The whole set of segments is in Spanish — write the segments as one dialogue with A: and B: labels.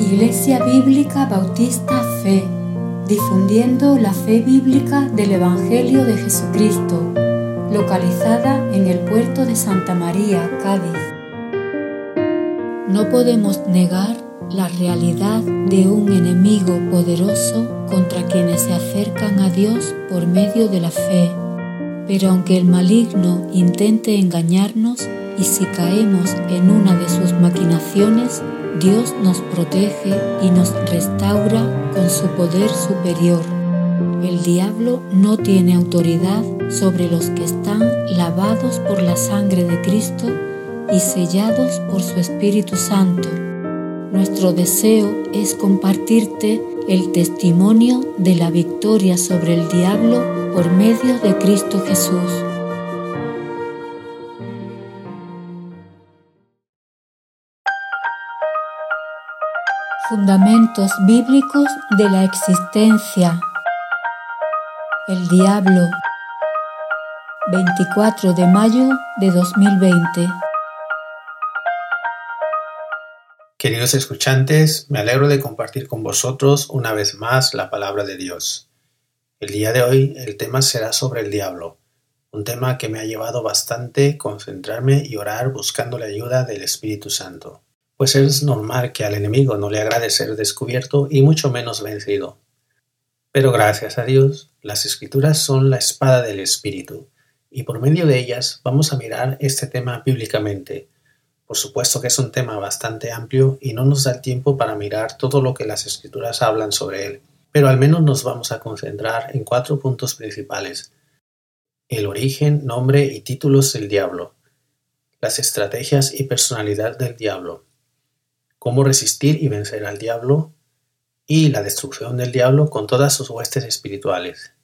A: Iglesia Bíblica Bautista Fe, difundiendo la fe bíblica del Evangelio de Jesucristo, localizada en el puerto de Santa María, Cádiz. No podemos negar la realidad de un enemigo poderoso contra quienes se acercan a Dios por medio de la fe. Pero aunque el maligno intente engañarnos y si caemos en una de sus maquinaciones, Dios nos protege y nos restaura con su poder superior. El diablo no tiene autoridad sobre los que están lavados por la sangre de Cristo y sellados por su Espíritu Santo. Nuestro deseo es compartirte el testimonio de la victoria sobre el diablo por medio de Cristo Jesús. Fundamentos bíblicos de la existencia. El diablo. 24 de mayo de 2020.
B: Queridos escuchantes, me alegro de compartir con vosotros una vez más la palabra de Dios. El día de hoy el tema será sobre el diablo, un tema que me ha llevado bastante concentrarme y orar buscando la ayuda del Espíritu Santo pues es normal que al enemigo no le agrade ser descubierto y mucho menos vencido. Pero gracias a Dios, las escrituras son la espada del Espíritu, y por medio de ellas vamos a mirar este tema bíblicamente. Por supuesto que es un tema bastante amplio y no nos da tiempo para mirar todo lo que las escrituras hablan sobre él, pero al menos nos vamos a concentrar en cuatro puntos principales. El origen, nombre y títulos del diablo, las estrategias y personalidad del diablo, cómo resistir y vencer al diablo y la destrucción del diablo con todas sus huestes espirituales.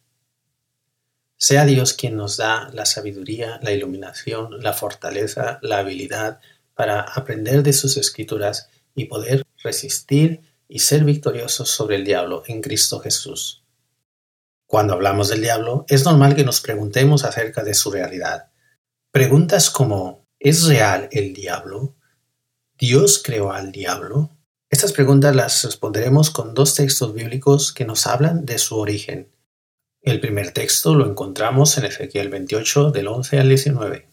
B: Sea Dios quien nos da la sabiduría, la iluminación, la fortaleza, la habilidad para aprender de sus escrituras y poder resistir y ser victoriosos sobre el diablo en Cristo Jesús. Cuando hablamos del diablo, es normal que nos preguntemos acerca de su realidad. Preguntas como ¿es real el diablo? ¿Dios creó al diablo? Estas preguntas las responderemos con dos textos bíblicos que nos hablan de su origen. El primer texto lo encontramos en Ezequiel 28 del 11 al 19.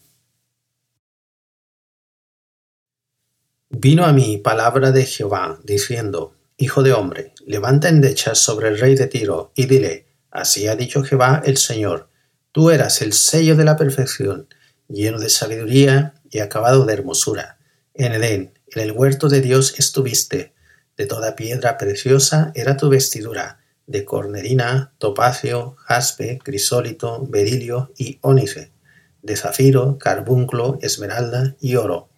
B: Vino a mí palabra de Jehová, diciendo, Hijo de hombre, levanta endechas sobre el rey de Tiro, y dile, Así ha dicho Jehová el Señor, tú eras el sello de la perfección, lleno de sabiduría y acabado de hermosura. En Edén, en el huerto de Dios estuviste, de toda piedra preciosa era tu vestidura, de cornerina, topacio, jaspe, crisólito, berilio y ónice, de zafiro, carbunclo, esmeralda y oro.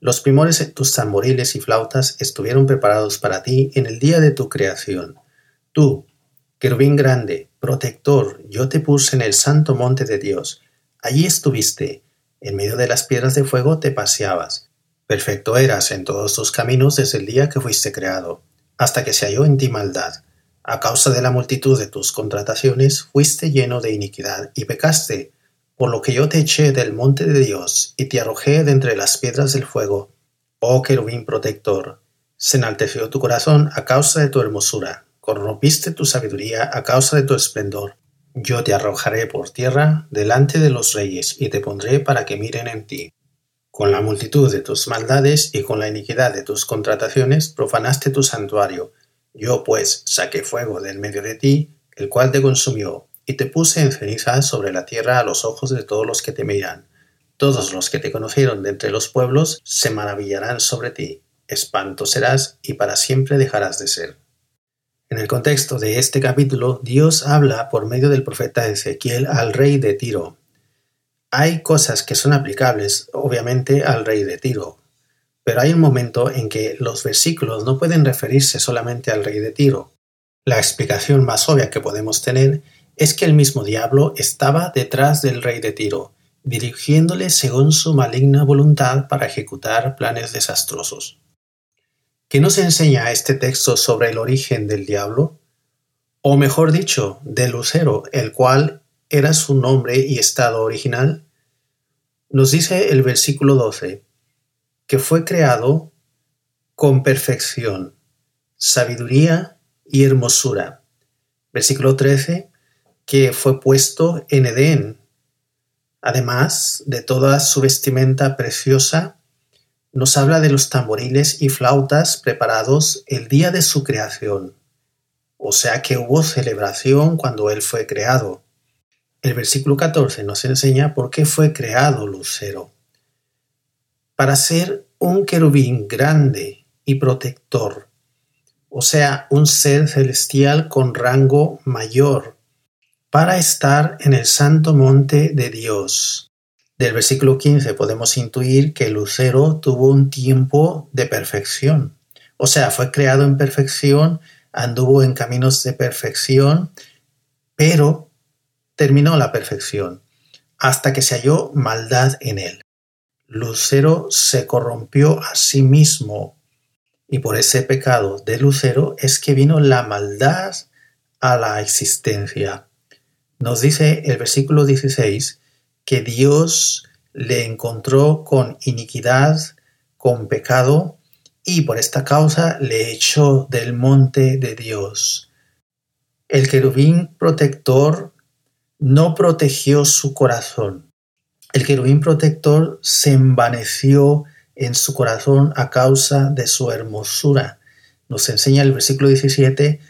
B: Los primores de tus tamboriles y flautas estuvieron preparados para ti en el día de tu creación. Tú, querubín grande, protector, yo te puse en el santo monte de Dios. Allí estuviste, en medio de las piedras de fuego te paseabas Perfecto eras en todos tus caminos desde el día que fuiste creado, hasta que se halló en ti maldad. A causa de la multitud de tus contrataciones fuiste lleno de iniquidad y pecaste, por lo que yo te eché del monte de Dios y te arrojé de entre las piedras del fuego. Oh querubín protector, se enalteció tu corazón a causa de tu hermosura, corrompiste tu sabiduría a causa de tu esplendor. Yo te arrojaré por tierra delante de los reyes y te pondré para que miren en ti. Con la multitud de tus maldades y con la iniquidad de tus contrataciones profanaste tu santuario. Yo pues saqué fuego del medio de ti, el cual te consumió, y te puse en ceniza sobre la tierra a los ojos de todos los que te miran. Todos los que te conocieron de entre los pueblos se maravillarán sobre ti. Espanto serás y para siempre dejarás de ser. En el contexto de este capítulo, Dios habla por medio del profeta Ezequiel al rey de Tiro, hay cosas que son aplicables, obviamente, al rey de Tiro, pero hay un momento en que los versículos no pueden referirse solamente al rey de Tiro. La explicación más obvia que podemos tener es que el mismo diablo estaba detrás del rey de Tiro, dirigiéndole según su maligna voluntad para ejecutar planes desastrosos. ¿Qué nos enseña este texto sobre el origen del diablo? O mejor dicho, de Lucero, el cual era su nombre y estado original? Nos dice el versículo 12 que fue creado con perfección. sabiduría y hermosura. Versículo 13, que fue puesto en Edén. Además de toda su vestimenta preciosa, nos habla de los tamboriles y flautas preparados el día de su creación. O sea que hubo celebración cuando él fue creado. El versículo 14 nos enseña por qué fue creado Lucero. Para ser un querubín grande y protector, o sea, un ser celestial con rango mayor, para estar en el santo monte de Dios. Del versículo 15 podemos intuir que Lucero tuvo un tiempo de perfección, o sea, fue creado en perfección, anduvo en caminos de perfección, pero terminó la perfección, hasta que se halló maldad en él. Lucero se corrompió a sí mismo y por ese pecado de Lucero es que vino la maldad a la existencia. Nos dice el versículo 16 que Dios le encontró con iniquidad, con pecado, y por esta causa le echó del monte de Dios. El querubín protector no protegió su corazón. El querubín protector se envaneció en su corazón a causa de su hermosura. Nos enseña el versículo 17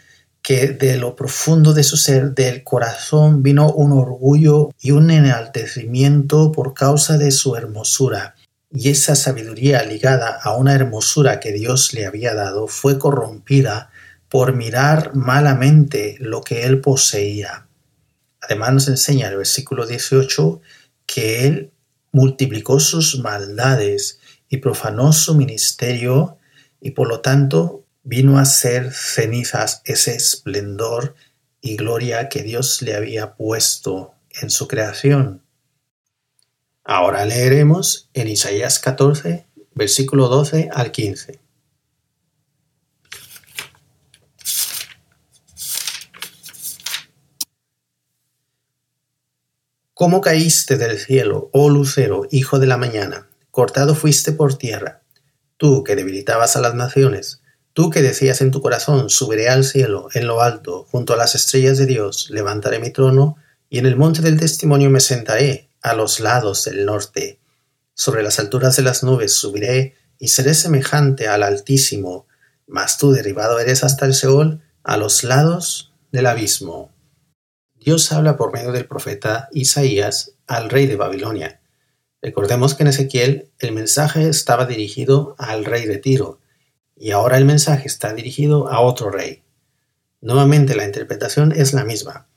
B: que de lo profundo de su ser, del corazón, vino un orgullo y un enaltecimiento por causa de su hermosura. Y esa sabiduría ligada a una hermosura que Dios le había dado fue corrompida por mirar malamente lo que él poseía. Además nos enseña el versículo 18 que él multiplicó sus maldades y profanó su ministerio y por lo tanto vino a ser cenizas ese esplendor y gloria que Dios le había puesto en su creación. Ahora leeremos en Isaías 14, versículo 12 al 15. ¿Cómo caíste del cielo, oh lucero, hijo de la mañana? Cortado fuiste por tierra, tú que debilitabas a las naciones, tú que decías en tu corazón, subiré al cielo, en lo alto, junto a las estrellas de Dios, levantaré mi trono, y en el monte del testimonio me sentaré, a los lados del norte. Sobre las alturas de las nubes subiré y seré semejante al Altísimo, mas tú derribado eres hasta el Seol, a los lados del abismo. Dios habla por medio del profeta Isaías al rey de Babilonia. Recordemos que en Ezequiel el mensaje estaba dirigido al rey de Tiro, y ahora el mensaje está dirigido a otro rey. Nuevamente la interpretación es la misma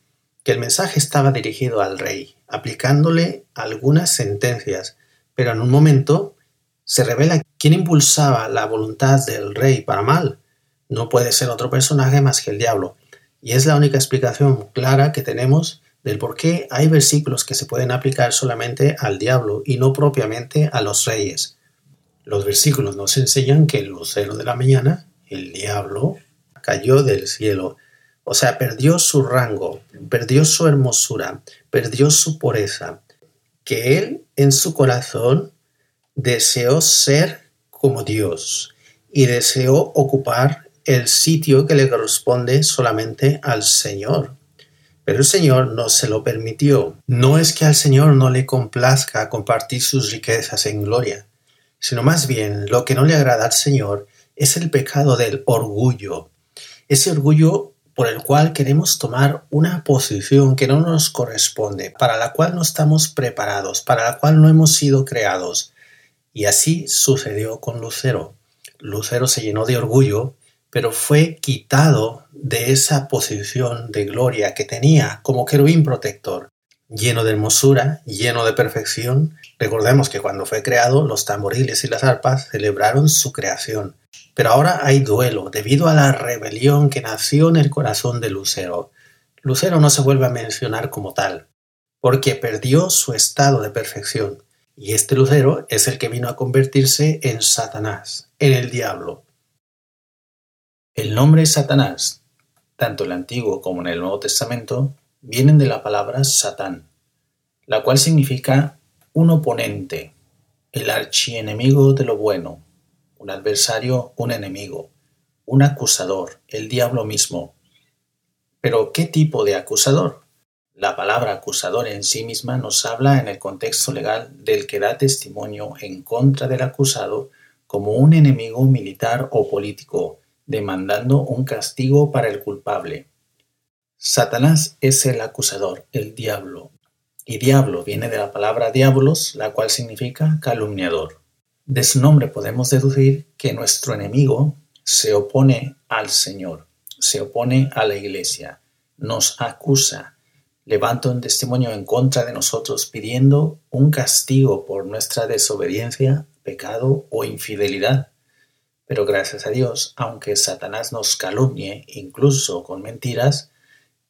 B: que el mensaje estaba dirigido al rey, aplicándole algunas sentencias, pero en un momento se revela quién impulsaba la voluntad del rey para mal. No puede ser otro personaje más que el diablo, y es la única explicación clara que tenemos del por qué hay versículos que se pueden aplicar solamente al diablo y no propiamente a los reyes. Los versículos nos enseñan que el lucero de la mañana, el diablo, cayó del cielo o sea, perdió su rango, perdió su hermosura, perdió su pureza, que él en su corazón deseó ser como Dios y deseó ocupar el sitio que le corresponde solamente al Señor. Pero el Señor no se lo permitió. No es que al Señor no le complazca compartir sus riquezas en gloria, sino más bien lo que no le agrada al Señor es el pecado del orgullo. Ese orgullo por el cual queremos tomar una posición que no nos corresponde, para la cual no estamos preparados, para la cual no hemos sido creados. Y así sucedió con Lucero. Lucero se llenó de orgullo, pero fue quitado de esa posición de gloria que tenía como querubín protector, lleno de hermosura, lleno de perfección. Recordemos que cuando fue creado, los tamboriles y las arpas celebraron su creación. Pero ahora hay duelo debido a la rebelión que nació en el corazón de Lucero. Lucero no se vuelve a mencionar como tal, porque perdió su estado de perfección, y este Lucero es el que vino a convertirse en Satanás, en el diablo. El nombre Satanás, tanto en el Antiguo como en el Nuevo Testamento, vienen de la palabra Satán, la cual significa un oponente, el archienemigo de lo bueno, un adversario, un enemigo, un acusador, el diablo mismo. Pero ¿qué tipo de acusador? La palabra acusador en sí misma nos habla en el contexto legal del que da testimonio en contra del acusado como un enemigo militar o político, demandando un castigo para el culpable. Satanás es el acusador, el diablo, y diablo viene de la palabra diablos, la cual significa calumniador. De su nombre podemos deducir que nuestro enemigo se opone al Señor, se opone a la Iglesia, nos acusa, levanta un testimonio en contra de nosotros pidiendo un castigo por nuestra desobediencia, pecado o infidelidad. Pero gracias a Dios, aunque Satanás nos calumnie, incluso con mentiras,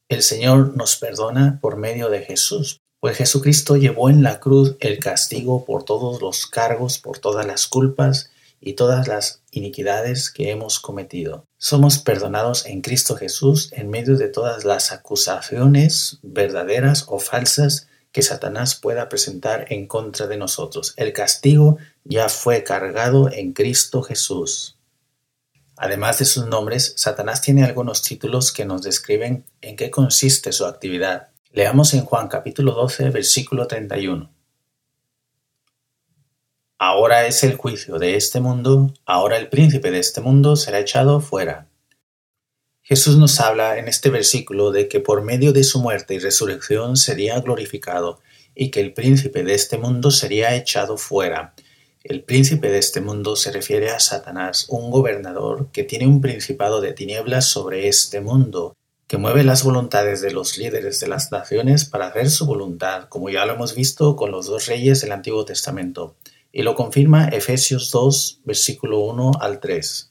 B: el Señor nos perdona por medio de Jesús, pues Jesucristo llevó en la cruz el castigo por todos los cargos, por todas las culpas y todas las iniquidades que hemos cometido. Somos perdonados en Cristo Jesús en medio de todas las acusaciones verdaderas o falsas que Satanás pueda presentar en contra de nosotros. El castigo ya fue cargado en Cristo Jesús. Además de sus nombres, Satanás tiene algunos títulos que nos describen en qué consiste su actividad. Leamos en Juan capítulo 12, versículo 31. Ahora es el juicio de este mundo, ahora el príncipe de este mundo será echado fuera. Jesús nos habla en este versículo de que por medio de su muerte y resurrección sería glorificado y que el príncipe de este mundo sería echado fuera. El príncipe de este mundo se refiere a Satanás, un gobernador que tiene un principado de tinieblas sobre este mundo, que mueve las voluntades de los líderes de las naciones para hacer su voluntad, como ya lo hemos visto con los dos reyes del Antiguo Testamento y lo confirma Efesios 2, versículo 1 al 3.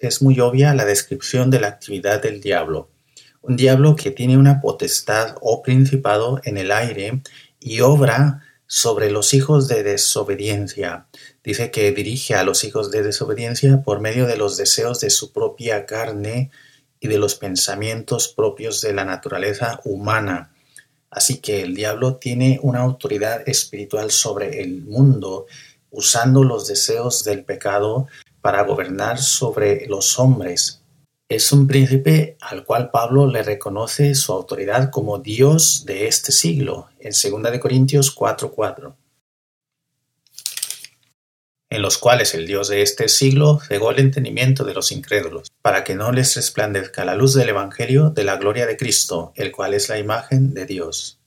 B: Es muy obvia la descripción de la actividad del diablo. Un diablo que tiene una potestad o principado en el aire y obra sobre los hijos de desobediencia. Dice que dirige a los hijos de desobediencia por medio de los deseos de su propia carne, y de los pensamientos propios de la naturaleza humana. Así que el diablo tiene una autoridad espiritual sobre el mundo, usando los deseos del pecado para gobernar sobre los hombres. Es un príncipe al cual Pablo le reconoce su autoridad como Dios de este siglo, en 2 Corintios 4:4 en los cuales el Dios de este siglo cegó el entendimiento de los incrédulos, para que no les resplandezca la luz del Evangelio de la gloria de Cristo, el cual es la imagen de Dios.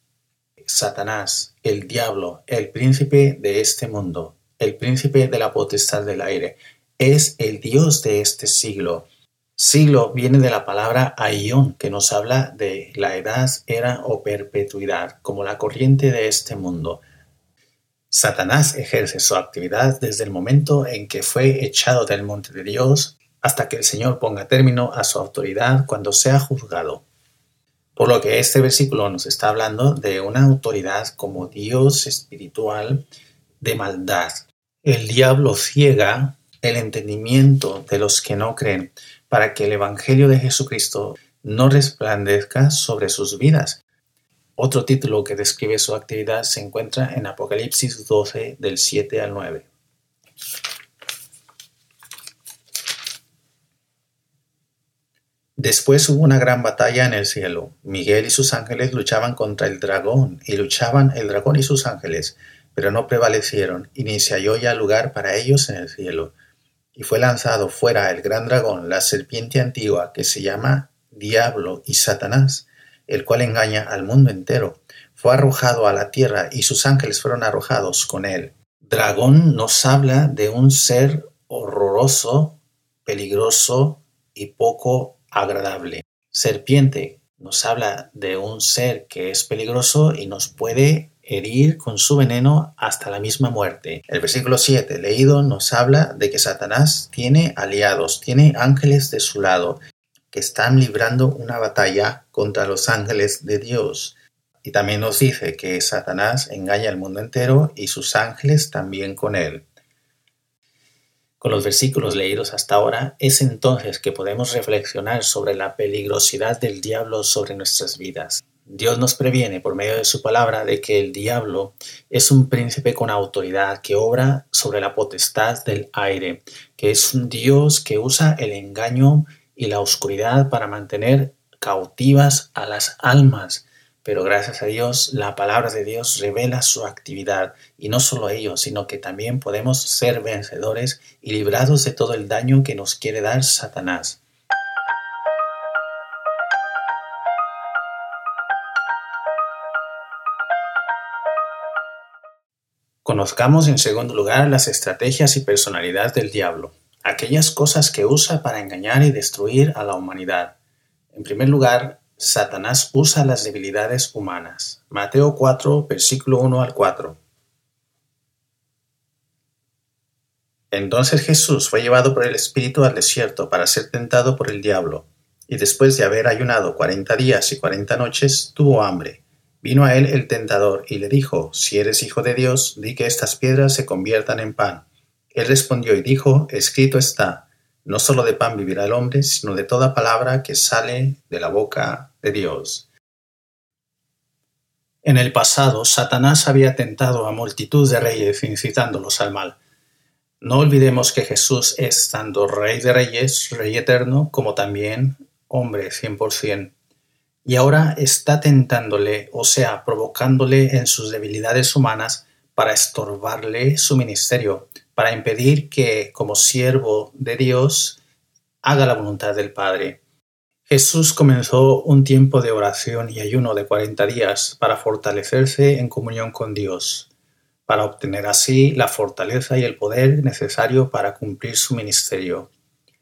B: Satanás, el diablo, el príncipe de este mundo, el príncipe de la potestad del aire, es el Dios de este siglo. Siglo viene de la palabra aion, que nos habla de la edad, era o perpetuidad, como la corriente de este mundo. Satanás ejerce su actividad desde el momento en que fue echado del monte de Dios hasta que el Señor ponga término a su autoridad cuando sea juzgado. Por lo que este versículo nos está hablando de una autoridad como Dios espiritual de maldad. El diablo ciega el entendimiento de los que no creen para que el Evangelio de Jesucristo no resplandezca sobre sus vidas, otro título que describe su actividad se encuentra en Apocalipsis 12 del 7 al 9. Después hubo una gran batalla en el cielo. Miguel y sus ángeles luchaban contra el dragón, y luchaban el dragón y sus ángeles, pero no prevalecieron, y ni se halló ya lugar para ellos en el cielo. Y fue lanzado fuera el gran dragón, la serpiente antigua, que se llama Diablo y Satanás, el cual engaña al mundo entero, fue arrojado a la tierra y sus ángeles fueron arrojados con él. Dragón nos habla de un ser horroroso, peligroso y poco agradable. Serpiente nos habla de un ser que es peligroso y nos puede herir con su veneno hasta la misma muerte. El versículo 7 leído nos habla de que Satanás tiene aliados, tiene ángeles de su lado, que están librando una batalla contra los ángeles de Dios. Y también nos dice que Satanás engaña al mundo entero y sus ángeles también con él. Con los versículos leídos hasta ahora, es entonces que podemos reflexionar sobre la peligrosidad del diablo sobre nuestras vidas. Dios nos previene por medio de su palabra de que el diablo es un príncipe con autoridad que obra sobre la potestad del aire, que es un Dios que usa el engaño y la oscuridad para mantener cautivas a las almas pero gracias a Dios la palabra de Dios revela su actividad y no solo ello, sino que también podemos ser vencedores y librados de todo el daño que nos quiere dar Satanás. Conozcamos en segundo lugar las estrategias y personalidad del diablo, aquellas cosas que usa para engañar y destruir a la humanidad. En primer lugar, Satanás usa las debilidades humanas. Mateo 4, versículo 1 al 4. Entonces Jesús fue llevado por el Espíritu al desierto para ser tentado por el diablo, y después de haber ayunado cuarenta días y cuarenta noches, tuvo hambre. Vino a él el tentador y le dijo, Si eres hijo de Dios, di que estas piedras se conviertan en pan. Él respondió y dijo, Escrito está, no solo de pan vivirá el hombre, sino de toda palabra que sale de la boca de Dios. En el pasado, Satanás había tentado a multitud de reyes incitándolos al mal. No olvidemos que Jesús es tanto Rey de Reyes, Rey eterno, como también hombre 100%. Y ahora está tentándole, o sea, provocándole en sus debilidades humanas para estorbarle su ministerio, para impedir que, como siervo de Dios, haga la voluntad del Padre. Jesús comenzó un tiempo de oración y ayuno de cuarenta días para fortalecerse en comunión con Dios, para obtener así la fortaleza y el poder necesario para cumplir su ministerio.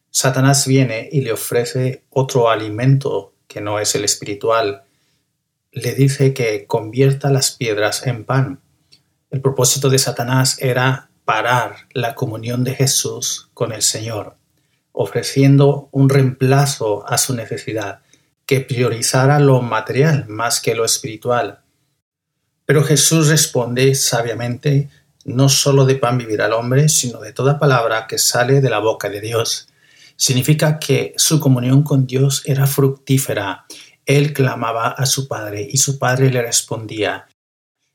B: Satanás viene y le ofrece otro alimento que no es el espiritual. Le dice que convierta las piedras en pan. El propósito de Satanás era parar la comunión de Jesús con el Señor, ofreciendo un reemplazo a su necesidad, que priorizara lo material más que lo espiritual. Pero Jesús responde sabiamente, no solo de pan vivirá el hombre, sino de toda palabra que sale de la boca de Dios. Significa que su comunión con Dios era fructífera. Él clamaba a su Padre y su Padre le respondía,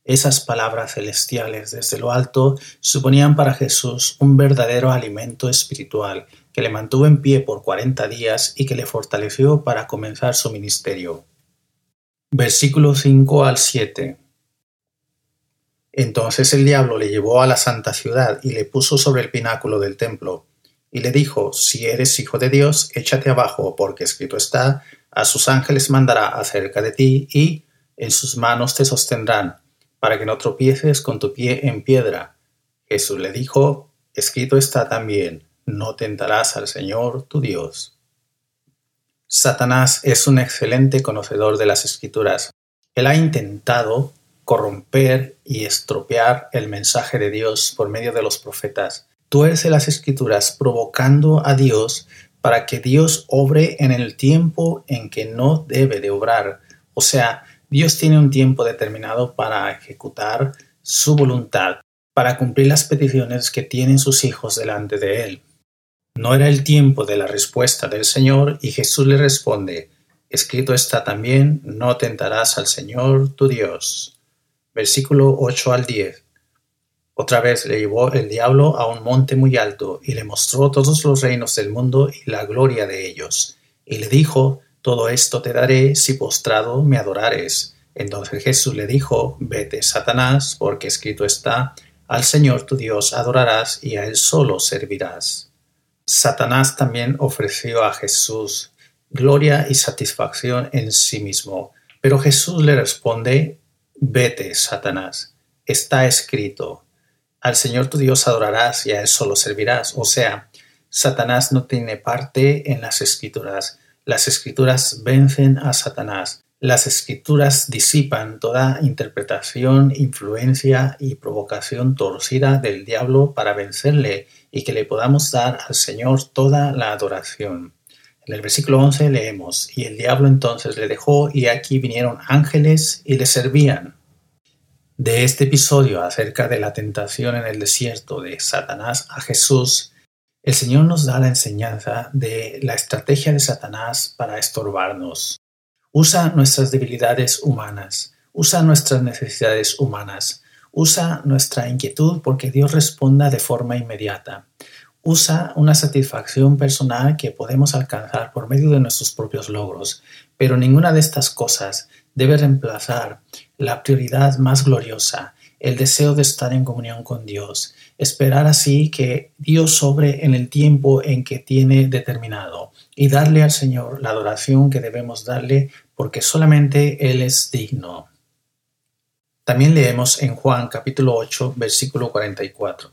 B: esas palabras celestiales desde lo alto suponían para Jesús un verdadero alimento espiritual que le mantuvo en pie por cuarenta días y que le fortaleció para comenzar su ministerio. Versículo 5 al 7 Entonces el diablo le llevó a la santa ciudad y le puso sobre el pináculo del templo, y le dijo, Si eres hijo de Dios, échate abajo, porque escrito está, a sus ángeles mandará acerca de ti, y en sus manos te sostendrán para que no tropieces con tu pie en piedra. Jesús le dijo, escrito está también, no tentarás al Señor tu Dios. Satanás es un excelente conocedor de las escrituras. Él ha intentado corromper y estropear el mensaje de Dios por medio de los profetas. Tuerce las escrituras provocando a Dios para que Dios obre en el tiempo en que no debe de obrar. O sea, Dios tiene un tiempo determinado para ejecutar su voluntad, para cumplir las peticiones que tienen sus hijos delante de Él. No era el tiempo de la respuesta del Señor y Jesús le responde, escrito está también, no tentarás al Señor tu Dios. Versículo 8 al 10. Otra vez le llevó el diablo a un monte muy alto y le mostró todos los reinos del mundo y la gloria de ellos. Y le dijo, todo esto te daré si postrado me adorares. Entonces Jesús le dijo, Vete, Satanás, porque escrito está, Al Señor tu Dios adorarás y a Él solo servirás. Satanás también ofreció a Jesús gloria y satisfacción en sí mismo, pero Jesús le responde, Vete, Satanás, está escrito, Al Señor tu Dios adorarás y a Él solo servirás. O sea, Satanás no tiene parte en las escrituras, las escrituras vencen a Satanás. Las escrituras disipan toda interpretación, influencia y provocación torcida del diablo para vencerle y que le podamos dar al Señor toda la adoración. En el versículo 11 leemos, y el diablo entonces le dejó y aquí vinieron ángeles y le servían. De este episodio acerca de la tentación en el desierto de Satanás a Jesús, el Señor nos da la enseñanza de la estrategia de Satanás para estorbarnos. Usa nuestras debilidades humanas, usa nuestras necesidades humanas, usa nuestra inquietud porque Dios responda de forma inmediata. Usa una satisfacción personal que podemos alcanzar por medio de nuestros propios logros, pero ninguna de estas cosas debe reemplazar la prioridad más gloriosa, el deseo de estar en comunión con Dios, esperar así que Dios sobre en el tiempo en que tiene determinado y darle al Señor la adoración que debemos darle porque solamente Él es digno. También leemos en Juan capítulo 8 versículo 44.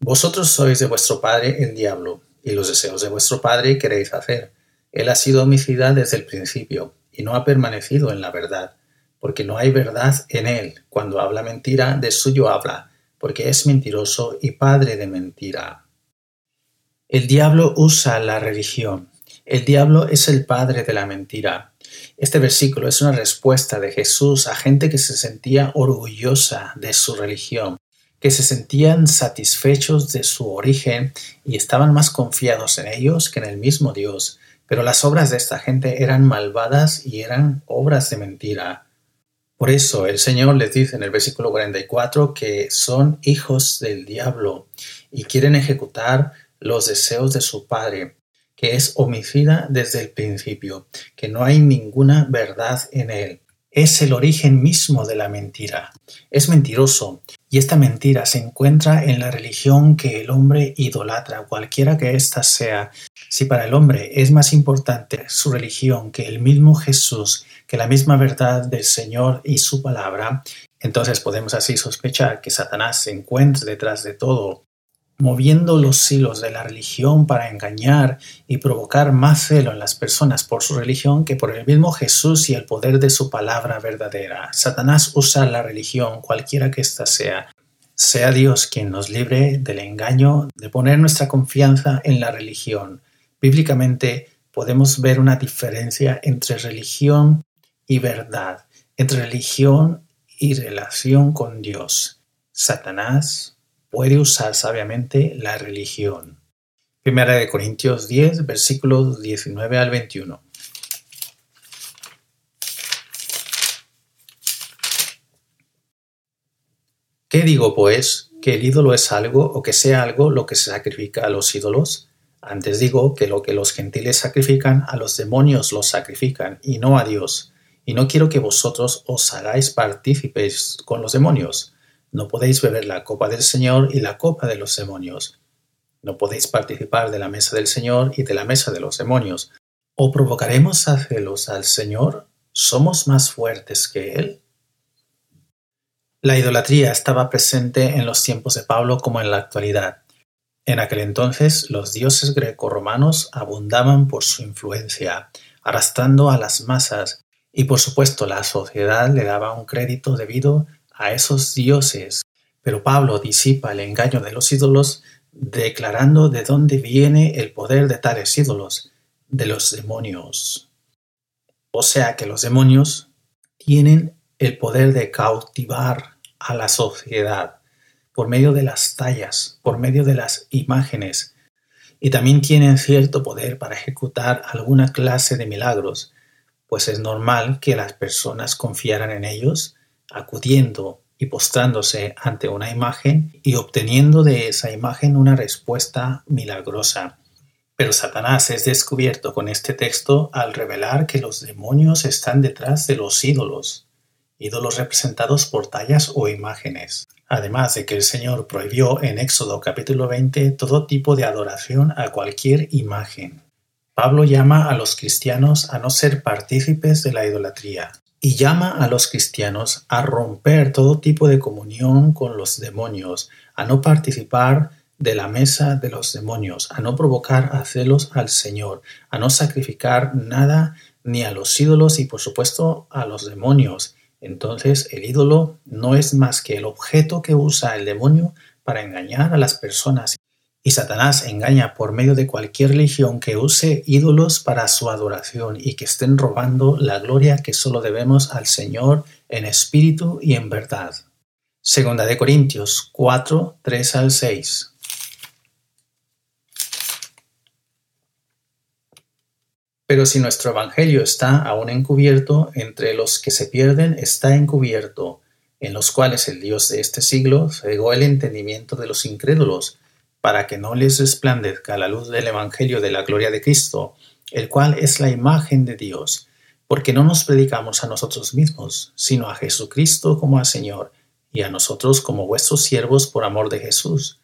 B: Vosotros sois de vuestro padre el diablo, y los deseos de vuestro padre queréis hacer. Él ha sido homicida desde el principio, y no ha permanecido en la verdad, porque no hay verdad en él. Cuando habla mentira, de suyo habla, porque es mentiroso y padre de mentira. El diablo usa la religión. El diablo es el padre de la mentira. Este versículo es una respuesta de Jesús a gente que se sentía orgullosa de su religión, que se sentían satisfechos de su origen y estaban más confiados en ellos que en el mismo Dios. Pero las obras de esta gente eran malvadas y eran obras de mentira. Por eso el Señor les dice en el versículo 44 que son hijos del diablo y quieren ejecutar los deseos de su padre, que es homicida desde el principio, que no hay ninguna verdad en él. Es el origen mismo de la mentira. Es mentiroso, y esta mentira se encuentra en la religión que el hombre idolatra, cualquiera que ésta sea. Si para el hombre es más importante su religión que el mismo Jesús, que la misma verdad del Señor y su palabra, entonces podemos así sospechar que Satanás se encuentra detrás de todo moviendo los hilos de la religión para engañar y provocar más celo en las personas por su religión que por el mismo Jesús y el poder de su palabra verdadera. Satanás usa la religión, cualquiera que ésta sea. Sea Dios quien nos libre del engaño de poner nuestra confianza en la religión. Bíblicamente podemos ver una diferencia entre religión y verdad, entre religión y relación con Dios. Satanás puede usar sabiamente la religión. Primera de Corintios 10, versículos 19 al 21. ¿Qué digo, pues? ¿Que el ídolo es algo o que sea algo lo que se sacrifica a los ídolos? Antes digo que lo que los gentiles sacrifican a los demonios los sacrifican y no a Dios. Y no quiero que vosotros os hagáis partícipes con los demonios. No podéis beber la copa del Señor y la copa de los demonios. No podéis participar de la mesa del Señor y de la mesa de los demonios. ¿O provocaremos a celos al Señor? ¿Somos más fuertes que Él? La idolatría estaba presente en los tiempos de Pablo como en la actualidad. En aquel entonces los dioses greco-romanos abundaban por su influencia, arrastrando a las masas, y por supuesto la sociedad le daba un crédito debido a esos dioses. Pero Pablo disipa el engaño de los ídolos declarando de dónde viene el poder de tales ídolos, de los demonios. O sea que los demonios tienen el poder de cautivar a la sociedad por medio de las tallas, por medio de las imágenes, y también tienen cierto poder para ejecutar alguna clase de milagros, pues es normal que las personas confiaran en ellos acudiendo y postrándose ante una imagen y obteniendo de esa imagen una respuesta milagrosa. Pero Satanás es descubierto con este texto al revelar que los demonios están detrás de los ídolos, ídolos representados por tallas o imágenes. Además de que el Señor prohibió en Éxodo capítulo 20 todo tipo de adoración a cualquier imagen. Pablo llama a los cristianos a no ser partícipes de la idolatría, y llama a los cristianos a romper todo tipo de comunión con los demonios, a no participar de la mesa de los demonios, a no provocar a celos al Señor, a no sacrificar nada ni a los ídolos y por supuesto a los demonios. Entonces el ídolo no es más que el objeto que usa el demonio para engañar a las personas. Y Satanás engaña por medio de cualquier religión que use ídolos para su adoración y que estén robando la gloria que solo debemos al Señor en espíritu y en verdad. Segunda de Corintios 4, 3 al 6. Pero si nuestro Evangelio está aún encubierto, entre los que se pierden está encubierto, en los cuales el Dios de este siglo cegó el entendimiento de los incrédulos, para que no les resplandezca la luz del Evangelio de la gloria de Cristo, el cual es la imagen de Dios, porque no nos predicamos a nosotros mismos, sino a Jesucristo como a Señor, y a nosotros como vuestros siervos por amor de Jesús,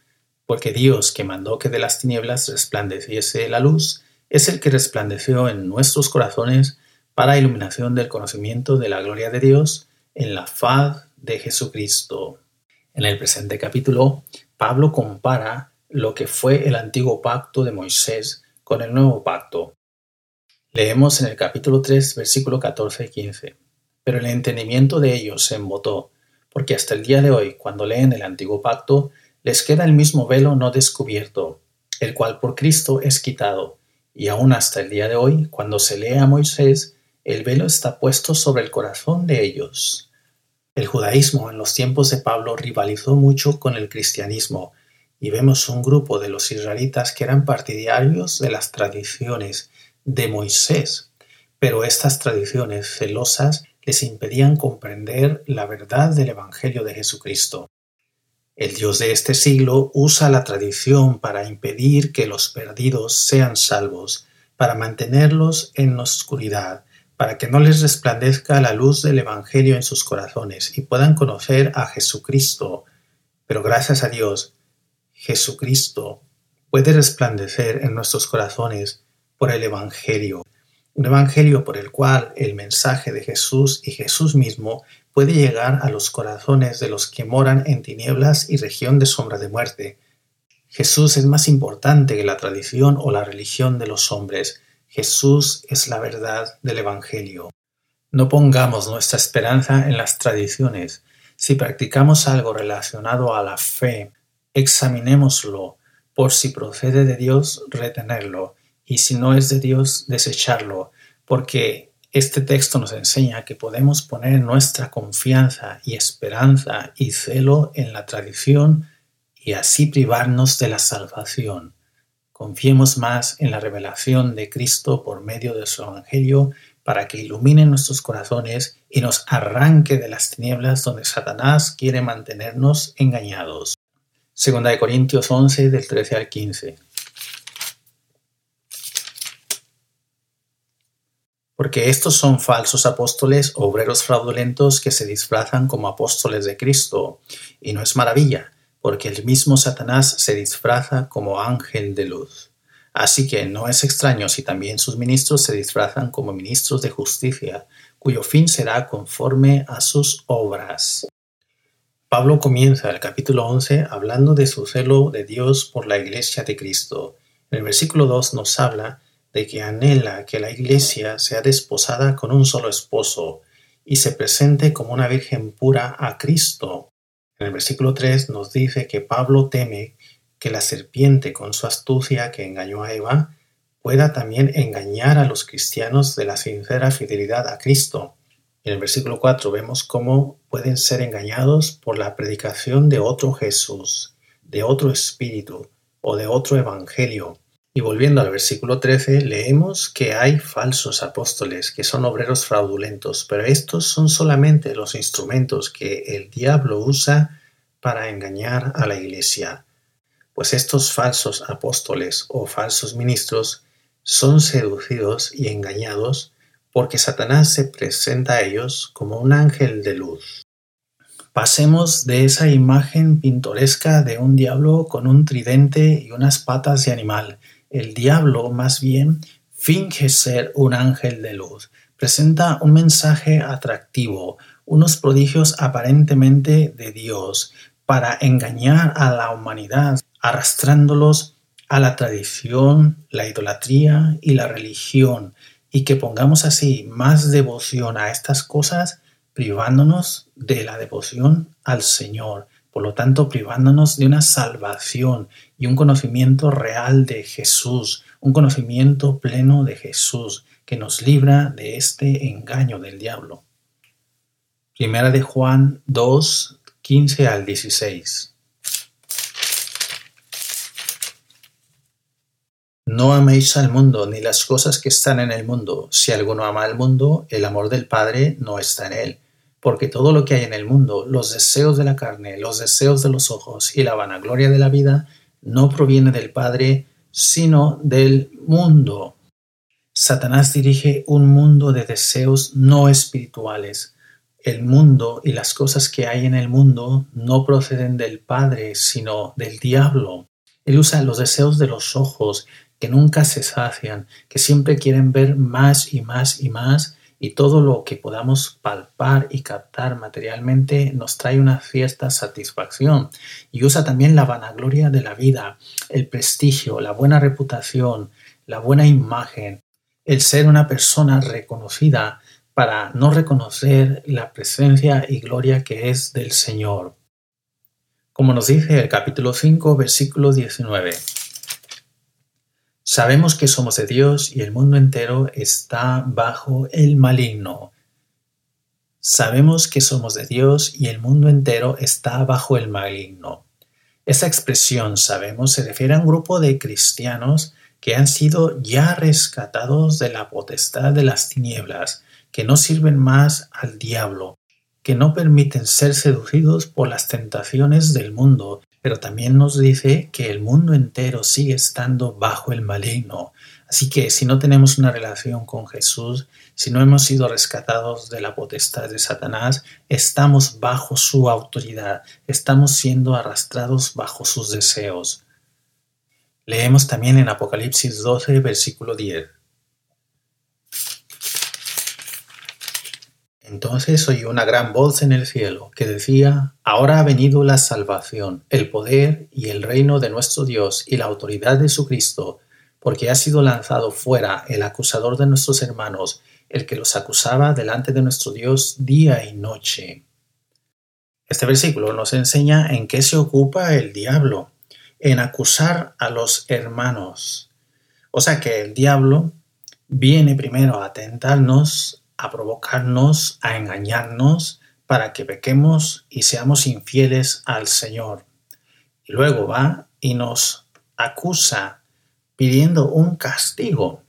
B: porque Dios que mandó que de las tinieblas resplandeciese la luz, es el que resplandeció en nuestros corazones para iluminación del conocimiento de la gloria de Dios en la faz de Jesucristo. En el presente capítulo, Pablo compara lo que fue el antiguo pacto de Moisés con el nuevo pacto. Leemos en el capítulo 3, versículo 14 y 15. Pero el entendimiento de ellos se embotó, porque hasta el día de hoy, cuando leen el antiguo pacto, les queda el mismo velo no descubierto, el cual por Cristo es quitado y aún hasta el día de hoy, cuando se lee a Moisés, el velo está puesto sobre el corazón de ellos. El judaísmo en los tiempos de Pablo rivalizó mucho con el cristianismo, y vemos un grupo de los israelitas que eran partidarios de las tradiciones de Moisés, pero estas tradiciones celosas les impedían comprender la verdad del Evangelio de Jesucristo. El Dios de este siglo usa la tradición para impedir que los perdidos sean salvos, para mantenerlos en la oscuridad, para que no les resplandezca la luz del Evangelio en sus corazones y puedan conocer a Jesucristo. Pero gracias a Dios, Jesucristo puede resplandecer en nuestros corazones por el Evangelio, un Evangelio por el cual el mensaje de Jesús y Jesús mismo puede llegar a los corazones de los que moran en tinieblas y región de sombra de muerte. Jesús es más importante que la tradición o la religión de los hombres. Jesús es la verdad del Evangelio. No pongamos nuestra esperanza en las tradiciones. Si practicamos algo relacionado a la fe, examinémoslo. Por si procede de Dios, retenerlo, y si no es de Dios, desecharlo, porque este texto nos enseña que podemos poner nuestra confianza y esperanza y celo en la tradición y así privarnos de la salvación. Confiemos más en la revelación de Cristo por medio de su Evangelio para que ilumine nuestros corazones y nos arranque de las tinieblas donde Satanás quiere mantenernos engañados. Segunda de Corintios 11 del 13 al 15. porque estos son falsos apóstoles, obreros fraudulentos que se disfrazan como apóstoles de Cristo. Y no es maravilla, porque el mismo Satanás se disfraza como ángel de luz. Así que no es extraño si también sus ministros se disfrazan como ministros de justicia, cuyo fin será conforme a sus obras. Pablo comienza el capítulo 11 hablando de su celo de Dios por la iglesia de Cristo. En el versículo 2 nos habla de que anhela que la Iglesia sea desposada con un solo esposo y se presente como una virgen pura a Cristo. En el versículo 3 nos dice que Pablo teme que la serpiente con su astucia que engañó a Eva pueda también engañar a los cristianos de la sincera fidelidad a Cristo. En el versículo 4 vemos cómo pueden ser engañados por la predicación de otro Jesús, de otro Espíritu o de otro Evangelio y volviendo al versículo 13, leemos que hay falsos apóstoles que son obreros fraudulentos, pero estos son solamente los instrumentos que el diablo usa para engañar a la iglesia. Pues estos falsos apóstoles o falsos ministros son seducidos y engañados porque Satanás se presenta a ellos como un ángel de luz. Pasemos de esa imagen pintoresca de un diablo con un tridente y unas patas de animal. El diablo, más bien, finge ser un ángel de luz, presenta un mensaje atractivo, unos prodigios aparentemente de Dios, para engañar a la humanidad, arrastrándolos a la tradición, la idolatría y la religión, y que pongamos así más devoción a estas cosas, privándonos de la devoción al Señor, por lo tanto privándonos de una salvación y un conocimiento real de Jesús, un conocimiento pleno de Jesús que nos libra de este engaño del diablo. Primera de Juan 2, 15 al 16. No améis al mundo ni las cosas que están en el mundo. Si alguno ama al mundo, el amor del Padre no está en él. Porque todo lo que hay en el mundo, los deseos de la carne, los deseos de los ojos y la vanagloria de la vida, no proviene del Padre, sino del mundo. Satanás dirige un mundo de deseos no espirituales. El mundo y las cosas que hay en el mundo no proceden del Padre, sino del diablo. Él usa los deseos de los ojos que nunca se sacian, que siempre quieren ver más y más y más, y todo lo que podamos palpar y captar materialmente nos trae una cierta satisfacción. Y usa también la vanagloria de la vida, el prestigio, la buena reputación, la buena imagen, el ser una persona reconocida para no reconocer la presencia y gloria que es del Señor. Como nos dice el capítulo 5, versículo 19. Sabemos que somos de Dios y el mundo entero está bajo el maligno. Sabemos que somos de Dios y el mundo entero está bajo el maligno. Esa expresión sabemos se refiere a un grupo de cristianos que han sido ya rescatados de la potestad de las tinieblas, que no sirven más al diablo, que no permiten ser seducidos por las tentaciones del mundo, pero también nos dice que el mundo entero sigue estando bajo el maligno. Así que si no tenemos una relación con Jesús, si no hemos sido rescatados de la potestad de Satanás, estamos bajo su autoridad, estamos siendo arrastrados bajo sus deseos. Leemos también en Apocalipsis 12, versículo 10. Entonces oí una gran voz en el cielo que decía, Ahora ha venido la salvación, el poder y el reino de nuestro Dios y la autoridad de su Cristo, porque ha sido lanzado fuera el acusador de nuestros hermanos, el que los acusaba delante de nuestro Dios día y noche. Este versículo nos enseña en qué se ocupa el diablo, en acusar a los hermanos. O sea que el diablo viene primero a tentarnos a provocarnos, a engañarnos, para que pequemos y seamos infieles al Señor. Y luego va y nos acusa pidiendo un castigo.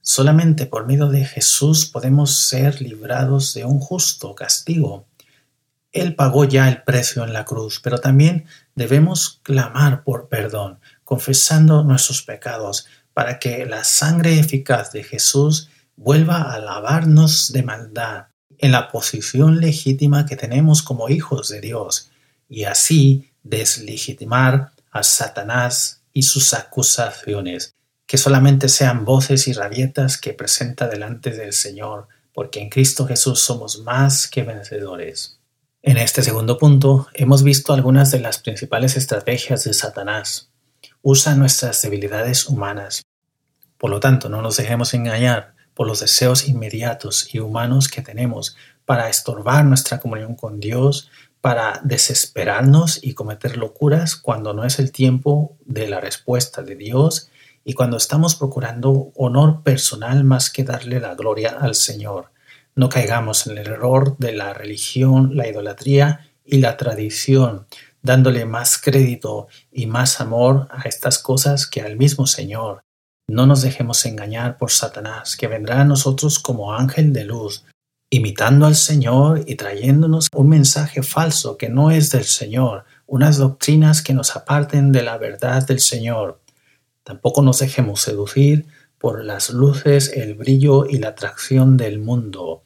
B: Solamente por medio de Jesús podemos ser librados de un justo castigo. Él pagó ya el precio en la cruz, pero también debemos clamar por perdón, confesando nuestros pecados, para que la sangre eficaz de Jesús vuelva a lavarnos de maldad en la posición legítima que tenemos como hijos de Dios y así deslegitimar a Satanás y sus acusaciones, que solamente sean voces y rabietas que presenta delante del Señor, porque en Cristo Jesús somos más que vencedores. En este segundo punto hemos visto algunas de las principales estrategias de Satanás. Usa nuestras debilidades humanas. Por lo tanto, no nos dejemos engañar por los deseos inmediatos y humanos que tenemos para estorbar nuestra comunión con Dios, para desesperarnos y cometer locuras cuando no es el tiempo de la respuesta de Dios y cuando estamos procurando honor personal más que darle la gloria al Señor. No caigamos en el error de la religión, la idolatría y la tradición, dándole más crédito y más amor a estas cosas que al mismo Señor. No nos dejemos engañar por Satanás, que vendrá a nosotros como ángel de luz, imitando al Señor y trayéndonos un mensaje falso que no es del Señor, unas doctrinas que nos aparten de la verdad del Señor. Tampoco nos dejemos seducir por las luces, el brillo y la atracción del mundo.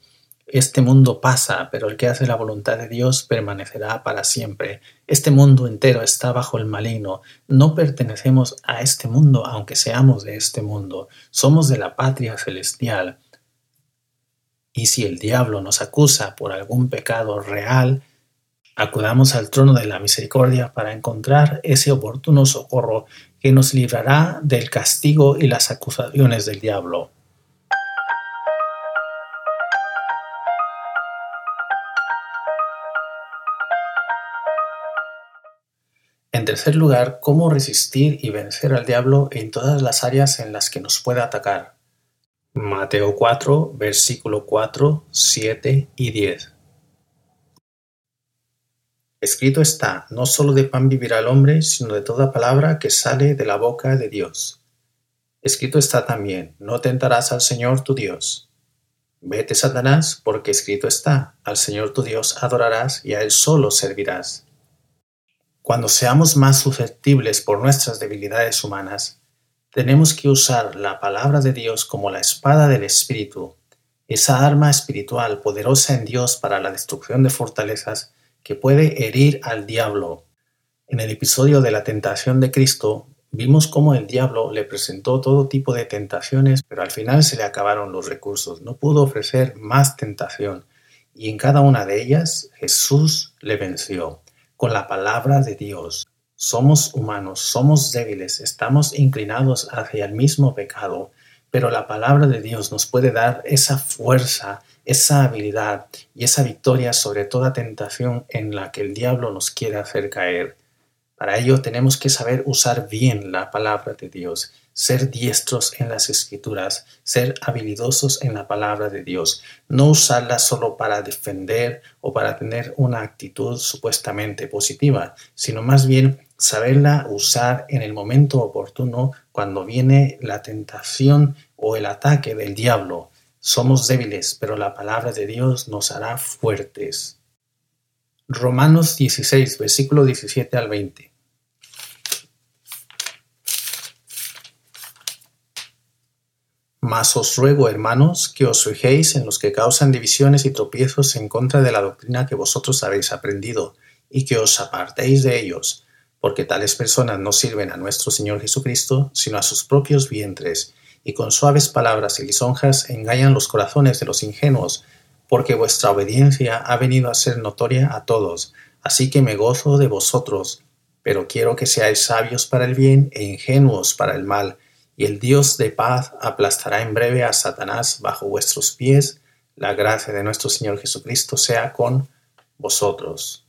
B: Este mundo pasa, pero el que hace la voluntad de Dios permanecerá para siempre. Este mundo entero está bajo el maligno. No pertenecemos a este mundo, aunque seamos de este mundo. Somos de la patria celestial. Y si el diablo nos acusa por algún pecado real, Acudamos al trono de la misericordia para encontrar ese oportuno socorro que nos librará del castigo y las acusaciones del diablo. En tercer lugar, cómo resistir y vencer al diablo en todas las áreas en las que nos pueda atacar. Mateo 4, versículo 4, 7 y 10. Escrito está, no solo de pan vivirá el hombre, sino de toda palabra que sale de la boca de Dios. Escrito está también, no tentarás al Señor tu Dios. Vete, Satanás, porque escrito está, al Señor tu Dios adorarás y a Él solo servirás. Cuando seamos más susceptibles por nuestras debilidades humanas, tenemos que usar la palabra de Dios como la espada del Espíritu, esa arma espiritual poderosa en Dios para la destrucción de fortalezas que puede herir al diablo. En el episodio de la tentación de Cristo, vimos cómo el diablo le presentó todo tipo de tentaciones, pero al final se le acabaron los recursos. No pudo ofrecer más tentación. Y en cada una de ellas Jesús le venció con la palabra de Dios. Somos humanos, somos débiles, estamos inclinados hacia el mismo pecado, pero la palabra de Dios nos puede dar esa fuerza esa habilidad y esa victoria sobre toda tentación en la que el diablo nos quiere hacer caer. Para ello tenemos que saber usar bien la palabra de Dios, ser diestros en las escrituras, ser habilidosos en la palabra de Dios, no usarla solo para defender o para tener una actitud supuestamente positiva, sino más bien saberla usar en el momento oportuno cuando viene la tentación o el ataque del diablo somos débiles, pero la palabra de Dios nos hará fuertes. Romanos 16, versículo 17 al 20. Mas os ruego, hermanos, que os fijéis en los que causan divisiones y tropiezos en contra de la doctrina que vosotros habéis aprendido, y que os apartéis de ellos, porque tales personas no sirven a nuestro Señor Jesucristo, sino a sus propios vientres, y con suaves palabras y lisonjas engañan los corazones de los ingenuos, porque vuestra obediencia ha venido a ser notoria a todos, así que me gozo de vosotros, pero quiero que seáis sabios para el bien e ingenuos para el mal, y el Dios de paz aplastará en breve a Satanás bajo vuestros pies, la gracia de nuestro Señor Jesucristo sea con vosotros.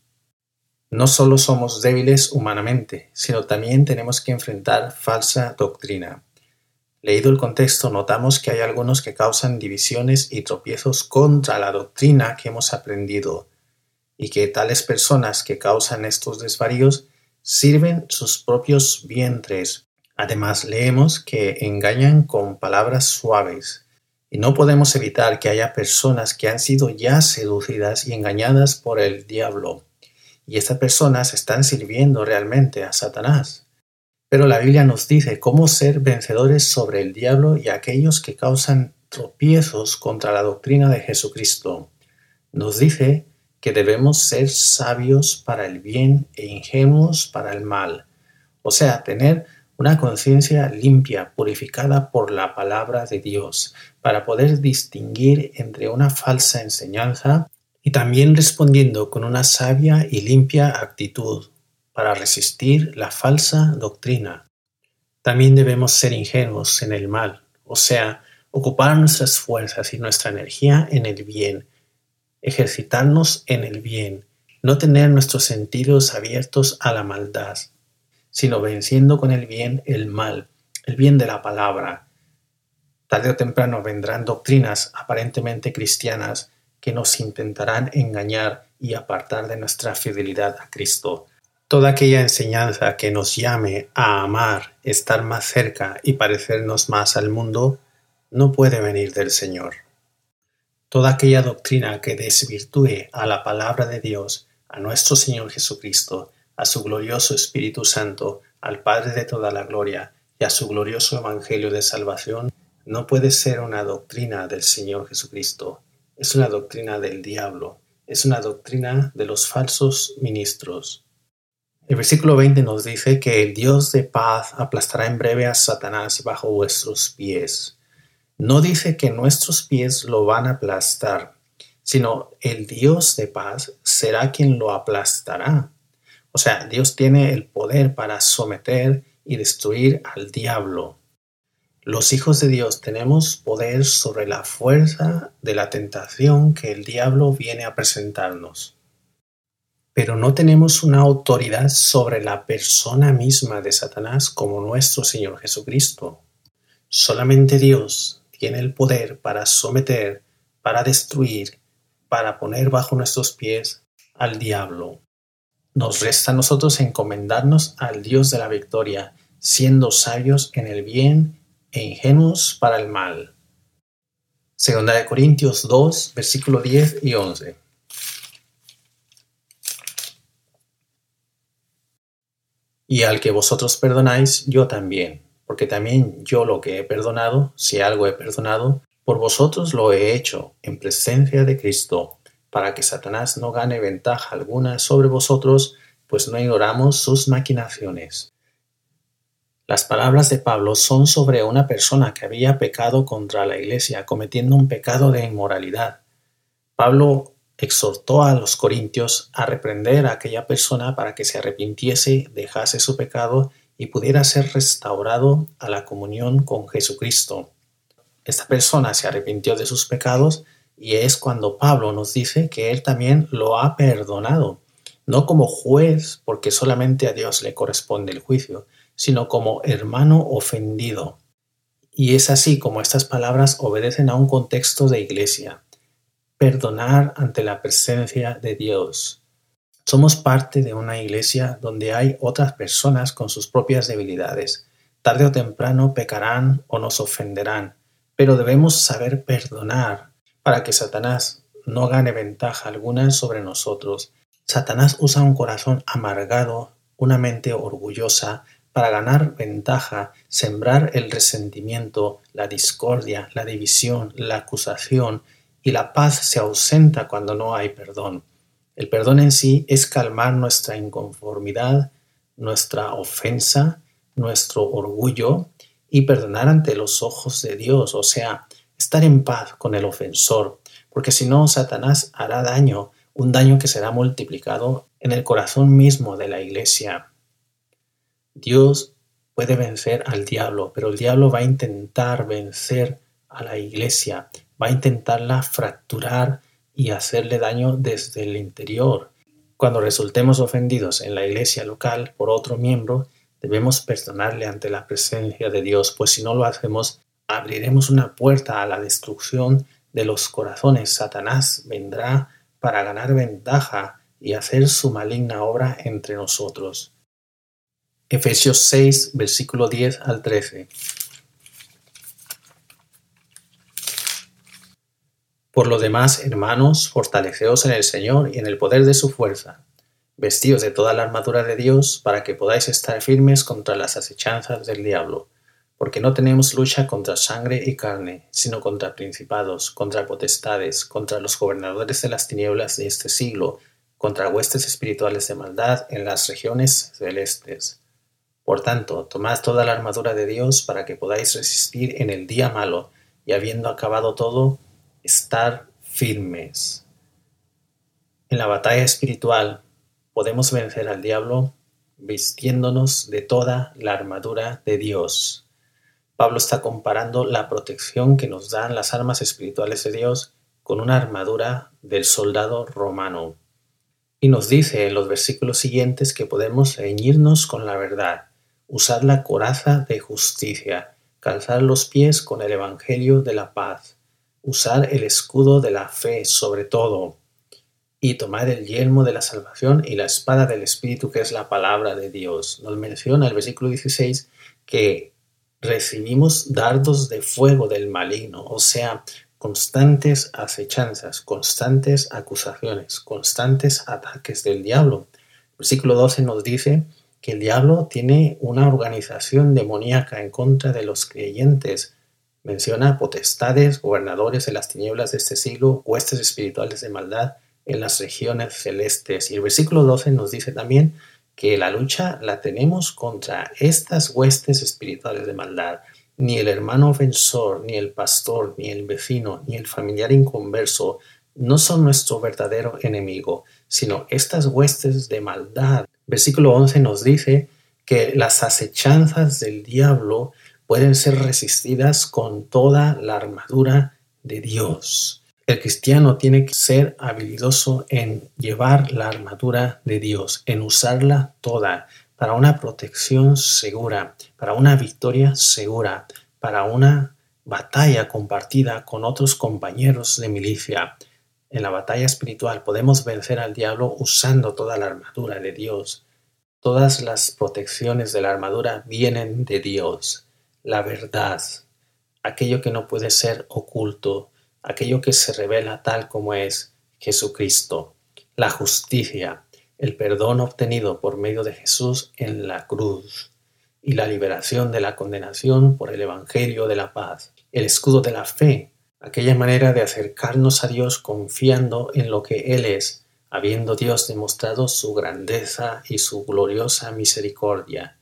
B: No solo somos débiles humanamente, sino también tenemos que enfrentar falsa doctrina. Leído el contexto, notamos que hay algunos que causan divisiones y tropiezos contra la doctrina que hemos aprendido, y que tales personas que causan estos desvaríos sirven sus propios vientres. Además, leemos que engañan con palabras suaves, y no podemos evitar que haya personas que han sido ya seducidas y engañadas por el diablo, y estas personas están sirviendo realmente a Satanás. Pero la Biblia nos dice cómo ser vencedores sobre el diablo y aquellos que causan tropiezos contra la doctrina de Jesucristo. Nos dice que debemos ser sabios para el bien e ingenuos para el mal, o sea, tener una conciencia limpia, purificada por la palabra de Dios, para poder distinguir entre una falsa enseñanza y también respondiendo con una sabia y limpia actitud para resistir la falsa doctrina. También debemos ser ingenuos en el mal, o sea, ocupar nuestras fuerzas y nuestra energía en el bien, ejercitarnos en el bien, no tener nuestros sentidos abiertos a la maldad, sino venciendo con el bien el mal, el bien de la palabra. Tarde o temprano vendrán doctrinas aparentemente cristianas que nos intentarán engañar y apartar de nuestra fidelidad a Cristo. Toda aquella enseñanza que nos llame a amar, estar más cerca y parecernos más al mundo, no puede venir del Señor. Toda aquella doctrina que desvirtúe a la palabra de Dios, a nuestro Señor Jesucristo, a su glorioso Espíritu Santo, al Padre de toda la gloria y a su glorioso Evangelio de salvación, no puede ser una doctrina del Señor Jesucristo. Es una doctrina del diablo, es una doctrina de los falsos ministros. El versículo 20 nos dice que el Dios de paz aplastará en breve a Satanás bajo vuestros pies. No dice que nuestros pies lo van a aplastar, sino el Dios de paz será quien lo aplastará. O sea, Dios tiene el poder para someter y destruir al diablo. Los hijos de Dios tenemos poder sobre la fuerza de la tentación que el diablo viene a presentarnos. Pero no tenemos una autoridad sobre la persona misma de Satanás como nuestro Señor Jesucristo. Solamente Dios tiene el poder para someter, para destruir, para poner bajo nuestros pies al diablo. Nos resta a nosotros encomendarnos al Dios de la victoria, siendo sabios en el bien e ingenuos para el mal. Segunda de Corintios 2, versículo 10 y 11. Y al que vosotros perdonáis, yo también, porque también yo lo que he perdonado, si algo he perdonado, por vosotros lo he hecho en presencia de Cristo, para que Satanás no gane ventaja alguna sobre vosotros, pues no ignoramos sus maquinaciones. Las palabras de Pablo son sobre una persona que había pecado contra la iglesia, cometiendo un pecado de inmoralidad. Pablo exhortó a los corintios a reprender a aquella persona para que se arrepintiese, dejase su pecado y pudiera ser restaurado a la comunión con Jesucristo esta persona se arrepintió de sus pecados y es cuando Pablo nos dice que él también lo ha perdonado, no como juez porque solamente a Dios le corresponde el juicio, sino como hermano ofendido. Y es así como estas palabras obedecen a un contexto de iglesia. Perdonar ante la presencia de Dios. Somos parte de una iglesia donde hay otras personas con sus propias debilidades. Tarde o temprano pecarán o nos ofenderán pero debemos saber perdonar para que Satanás no gane ventaja alguna sobre nosotros. Satanás usa un corazón amargado, una mente orgullosa, para ganar ventaja, sembrar el resentimiento, la discordia, la división, la acusación, y la paz se ausenta cuando no hay perdón. El perdón en sí es calmar nuestra inconformidad, nuestra ofensa, nuestro orgullo y perdonar ante los ojos de Dios, o sea, estar en paz con el ofensor, porque si no, Satanás hará daño, un daño que será multiplicado en el corazón mismo de la iglesia. Dios puede vencer al diablo, pero el diablo va a intentar vencer a la iglesia, va a intentarla fracturar y hacerle daño desde el interior. Cuando resultemos ofendidos en la iglesia local por otro miembro, Debemos perdonarle ante la presencia de Dios, pues si no lo hacemos, abriremos una puerta a la destrucción de los corazones. Satanás vendrá para ganar ventaja y hacer su maligna obra entre nosotros. Efesios 6, versículo 10 al 13. Por lo demás, hermanos, fortaleceos en el Señor y en el poder de su fuerza vestidos de toda la armadura de Dios, para que podáis estar firmes contra las acechanzas del diablo, porque no tenemos lucha contra sangre y carne, sino contra principados, contra potestades, contra los gobernadores de las tinieblas de este siglo, contra huestes espirituales de maldad en las regiones celestes. Por tanto, tomad toda la armadura de Dios para que podáis resistir en el día malo, y habiendo acabado todo, estar firmes. En la batalla espiritual podemos vencer al diablo vistiéndonos de toda la armadura de Dios. Pablo está comparando la protección que nos dan las armas espirituales de Dios con una armadura del soldado romano. Y nos dice en los versículos siguientes que podemos ceñirnos con la verdad, usar la coraza de justicia, calzar los pies con el Evangelio de la paz, usar el escudo de la fe sobre todo, y tomar el yelmo de la salvación y la espada del Espíritu, que es la palabra de Dios. Nos menciona el versículo 16 que recibimos dardos de fuego del maligno, o sea, constantes acechanzas, constantes acusaciones, constantes ataques del diablo. El versículo 12 nos dice que el diablo tiene una organización demoníaca en contra de los creyentes. Menciona potestades, gobernadores de las tinieblas de este siglo, huestes espirituales de maldad en las regiones celestes. Y el versículo 12 nos dice también que la lucha la tenemos contra estas huestes espirituales de maldad. Ni el hermano ofensor, ni el pastor, ni el vecino, ni el familiar inconverso no son nuestro verdadero enemigo, sino estas huestes de maldad. Versículo 11 nos dice que las acechanzas del diablo pueden ser resistidas con toda la armadura de Dios. El cristiano tiene que ser habilidoso en llevar la armadura de Dios, en usarla toda para una protección segura, para una victoria segura, para una batalla compartida con otros compañeros de milicia. En la batalla espiritual podemos vencer al diablo usando toda la armadura de Dios. Todas las protecciones de la armadura vienen de Dios. La verdad, aquello que no puede ser oculto, aquello que se revela tal como es Jesucristo. La justicia, el perdón obtenido por medio de Jesús en la cruz. Y la liberación de la condenación por el Evangelio de la paz, el escudo de la fe, aquella manera de acercarnos a Dios confiando en lo que Él es, habiendo Dios demostrado su grandeza y su gloriosa misericordia,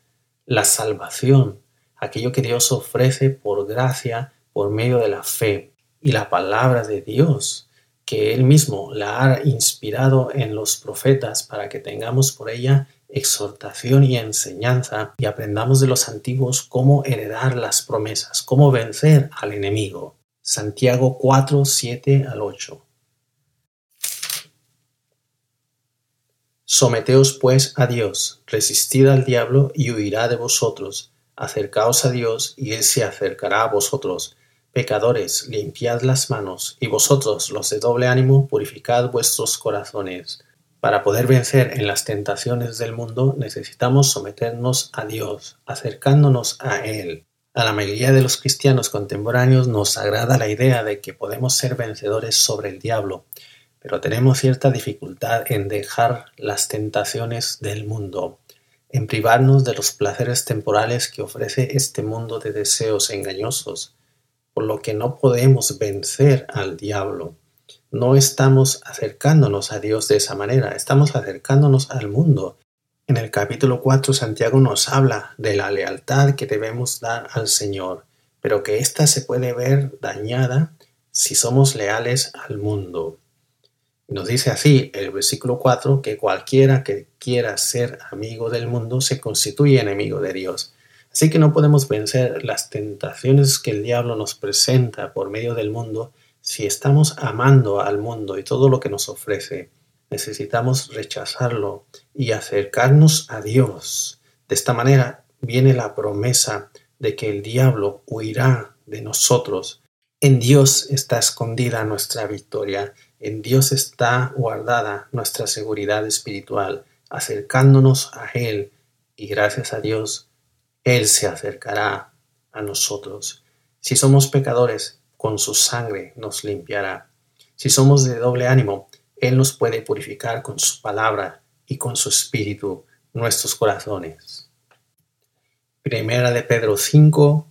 B: la salvación, aquello que Dios ofrece por gracia por medio de la fe, y la palabra de Dios, que Él mismo la ha inspirado en los profetas para que tengamos por ella exhortación y enseñanza y aprendamos de los antiguos cómo heredar las promesas, cómo vencer al enemigo. Santiago 4, 7 al 8. Someteos pues a Dios, resistid al diablo y huirá de vosotros. Acercaos a Dios y Él se acercará a vosotros. Pecadores, limpiad las manos, y vosotros, los de doble ánimo, purificad vuestros corazones. Para poder vencer en las tentaciones del mundo necesitamos someternos a Dios, acercándonos a Él. A la mayoría de los cristianos contemporáneos nos agrada la idea de que podemos ser vencedores sobre el diablo, pero tenemos cierta dificultad en dejar las tentaciones del mundo, en privarnos de los placeres temporales que ofrece este mundo de deseos engañosos por lo que no podemos vencer al diablo. No estamos acercándonos a Dios de esa manera, estamos acercándonos al mundo. En el capítulo 4 Santiago nos habla de la lealtad que debemos dar al Señor, pero que ésta se puede ver dañada si somos leales al mundo. Nos dice así el versículo 4 que cualquiera que quiera ser amigo del mundo se constituye enemigo de Dios. Así que no podemos vencer las tentaciones que el diablo nos presenta por medio del mundo si estamos amando al mundo y todo lo que nos ofrece. Necesitamos rechazarlo y acercarnos a Dios. De esta manera viene la promesa de que el diablo huirá de nosotros. En Dios está escondida nuestra victoria, en Dios está guardada nuestra seguridad espiritual, acercándonos a Él y gracias a Dios él se acercará a nosotros. Si somos pecadores, con su sangre nos limpiará. Si somos de doble ánimo, Él nos puede purificar con su palabra y con su espíritu nuestros corazones. Primera de Pedro 5,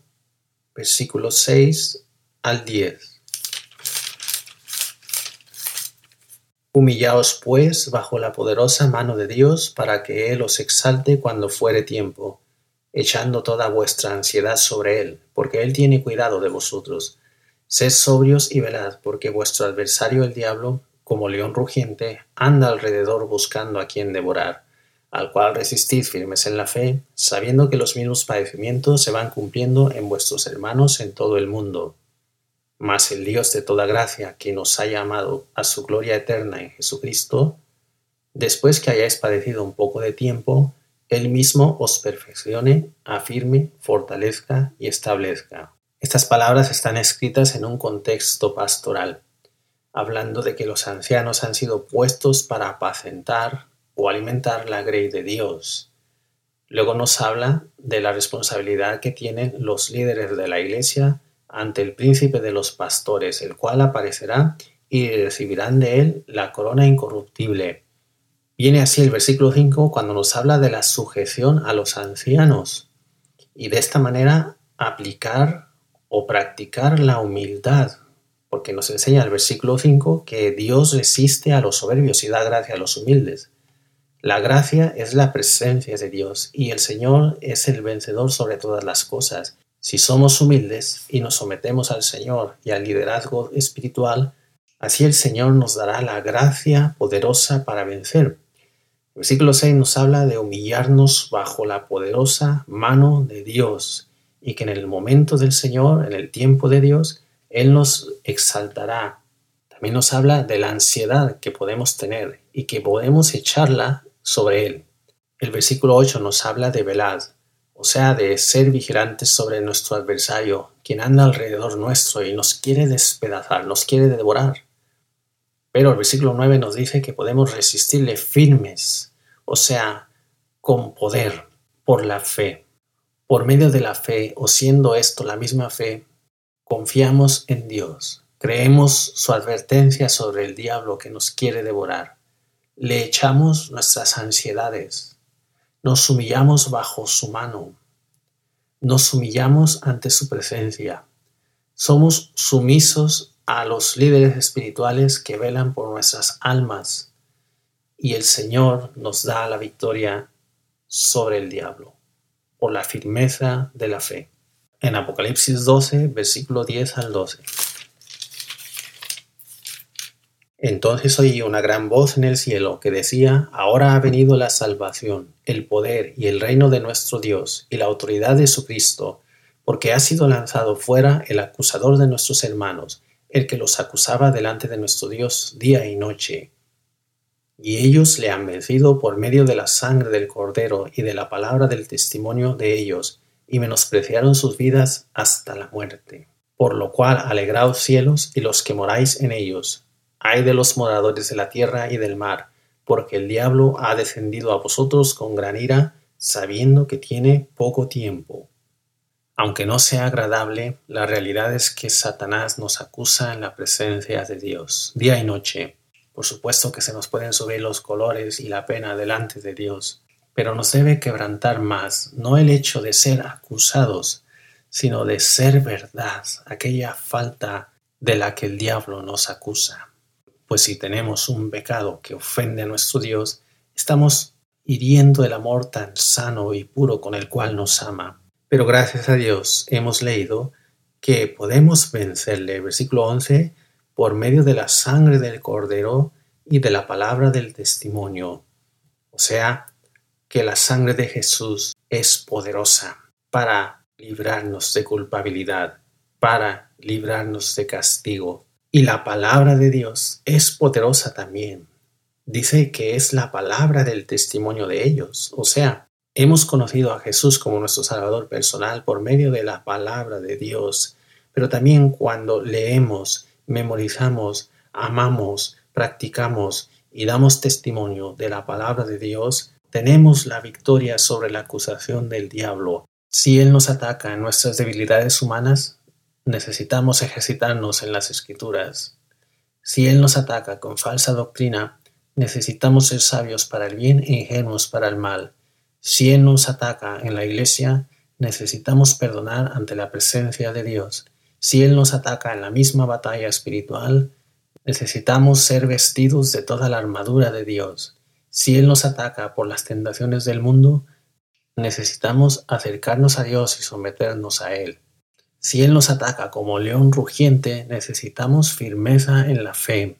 B: versículos 6 al 10. Humillaos pues bajo la poderosa mano de Dios para que Él os exalte cuando fuere tiempo echando toda vuestra ansiedad sobre él, porque él tiene cuidado de vosotros. Sed sobrios y velad, porque vuestro adversario el diablo, como león rugiente, anda alrededor buscando a quien devorar, al cual resistid firmes en la fe, sabiendo que los mismos padecimientos se van cumpliendo en vuestros hermanos en todo el mundo. Mas el Dios de toda gracia, que nos ha llamado a su gloria eterna en Jesucristo, después que hayáis padecido un poco de tiempo, él mismo os perfeccione, afirme, fortalezca y establezca. Estas palabras están escritas en un contexto pastoral, hablando de que los ancianos han sido puestos para apacentar o alimentar la grey de Dios. Luego nos habla de la responsabilidad que tienen los líderes de la iglesia ante el príncipe de los pastores, el cual aparecerá y recibirán de él la corona incorruptible Viene así el versículo 5 cuando nos habla de la sujeción a los ancianos y de esta manera aplicar o practicar la humildad, porque nos enseña el versículo 5 que Dios resiste a los soberbios y da gracia a los humildes. La gracia es la presencia de Dios y el Señor es el vencedor sobre todas las cosas. Si somos humildes y nos sometemos al Señor y al liderazgo espiritual, Así el Señor nos dará la gracia poderosa para vencer. Versículo 6 nos habla de humillarnos bajo la poderosa mano de Dios y que en el momento del Señor, en el tiempo de Dios, Él nos exaltará. También nos habla de la ansiedad que podemos tener y que podemos echarla sobre Él. El versículo 8 nos habla de velad, o sea, de ser vigilantes sobre nuestro adversario, quien anda alrededor nuestro y nos quiere despedazar, nos quiere devorar. Pero el versículo 9 nos dice que podemos resistirle firmes, o sea, con poder, por la fe. Por medio de la fe, o siendo esto la misma fe, confiamos en Dios, creemos su advertencia sobre el diablo que nos quiere devorar, le echamos nuestras ansiedades, nos humillamos bajo su mano, nos humillamos ante su presencia, somos sumisos a los líderes espirituales que velan por nuestras almas y el Señor nos da la victoria sobre el diablo por la firmeza de la fe. En Apocalipsis 12, versículo 10 al 12. Entonces oí una gran voz en el cielo que decía, Ahora ha venido la salvación, el poder y el reino de nuestro Dios y la autoridad de su Cristo, porque ha sido lanzado fuera el acusador de nuestros hermanos, el que los acusaba delante de nuestro Dios día y noche. Y ellos le han vencido por medio de la sangre del Cordero y de la palabra del testimonio de ellos, y menospreciaron sus vidas hasta la muerte. Por lo cual alegraos cielos y los que moráis en ellos. Ay de los moradores de la tierra y del mar, porque el diablo ha descendido a vosotros con gran ira, sabiendo que tiene poco tiempo. Aunque no sea agradable, la realidad es que Satanás nos acusa en la presencia de Dios, día y noche. Por supuesto que se nos pueden subir los colores y la pena delante de Dios, pero nos debe quebrantar más, no el hecho de ser acusados, sino de ser verdad, aquella falta de la que el diablo nos acusa. Pues si tenemos un pecado que ofende a nuestro Dios, estamos hiriendo el amor tan sano y puro con el cual nos ama. Pero gracias a Dios hemos leído que podemos vencerle. Versículo 11, por medio de la sangre del cordero y de la palabra del testimonio. O sea, que la sangre de Jesús es poderosa para librarnos de culpabilidad, para librarnos de castigo. Y la palabra de Dios es poderosa también. Dice que es la palabra del testimonio de ellos. O sea, Hemos conocido a Jesús como nuestro Salvador personal por medio de la palabra de Dios, pero también cuando leemos, memorizamos, amamos, practicamos y damos testimonio de la palabra de Dios, tenemos la victoria sobre la acusación del diablo. Si Él nos ataca en nuestras debilidades humanas, necesitamos ejercitarnos en las escrituras. Si Él nos ataca con falsa doctrina, necesitamos ser sabios para el bien e ingenuos para el mal. Si Él nos ataca en la iglesia, necesitamos perdonar ante la presencia de Dios. Si Él nos ataca en la misma batalla espiritual, necesitamos ser vestidos de toda la armadura de Dios. Si Él nos ataca por las tentaciones del mundo, necesitamos acercarnos a Dios y someternos a Él. Si Él nos ataca como león rugiente, necesitamos firmeza en la fe.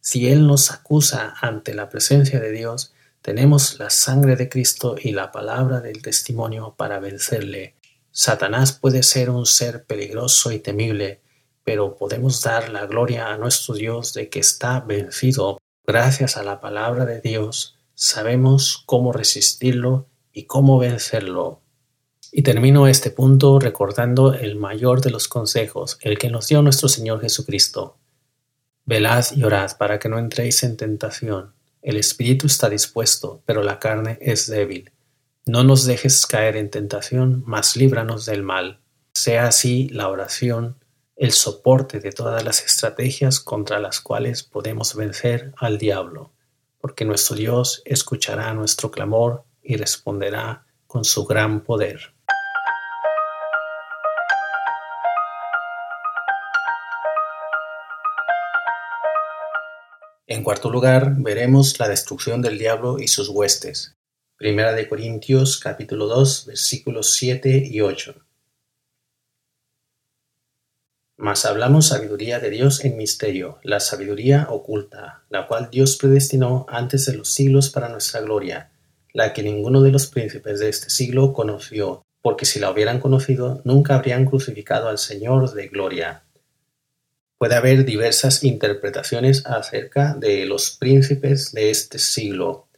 B: Si Él nos acusa ante la presencia de Dios, tenemos la sangre de Cristo y la palabra del testimonio para vencerle. Satanás puede ser un ser peligroso y temible, pero podemos dar la gloria a nuestro Dios de que está vencido. Gracias a la palabra de Dios sabemos cómo resistirlo y cómo vencerlo. Y termino este punto recordando el mayor de los consejos, el que nos dio nuestro Señor Jesucristo. Velad y orad para que no entréis en tentación. El espíritu está dispuesto, pero la carne es débil. No nos dejes caer en tentación, mas líbranos del mal. Sea así la oración el soporte de todas las estrategias contra las cuales podemos vencer al diablo, porque nuestro Dios escuchará nuestro clamor y responderá con su gran poder. En cuarto lugar, veremos la destrucción del diablo y sus huestes. Primera de Corintios capítulo 2 versículos 7 y 8. Mas hablamos sabiduría de Dios en misterio, la sabiduría oculta, la cual Dios predestinó antes de los siglos para nuestra gloria, la que ninguno de los príncipes de este siglo conoció, porque si la hubieran conocido, nunca habrían crucificado al Señor de gloria. Puede haber diversas interpretaciones acerca de los príncipes de este siglo,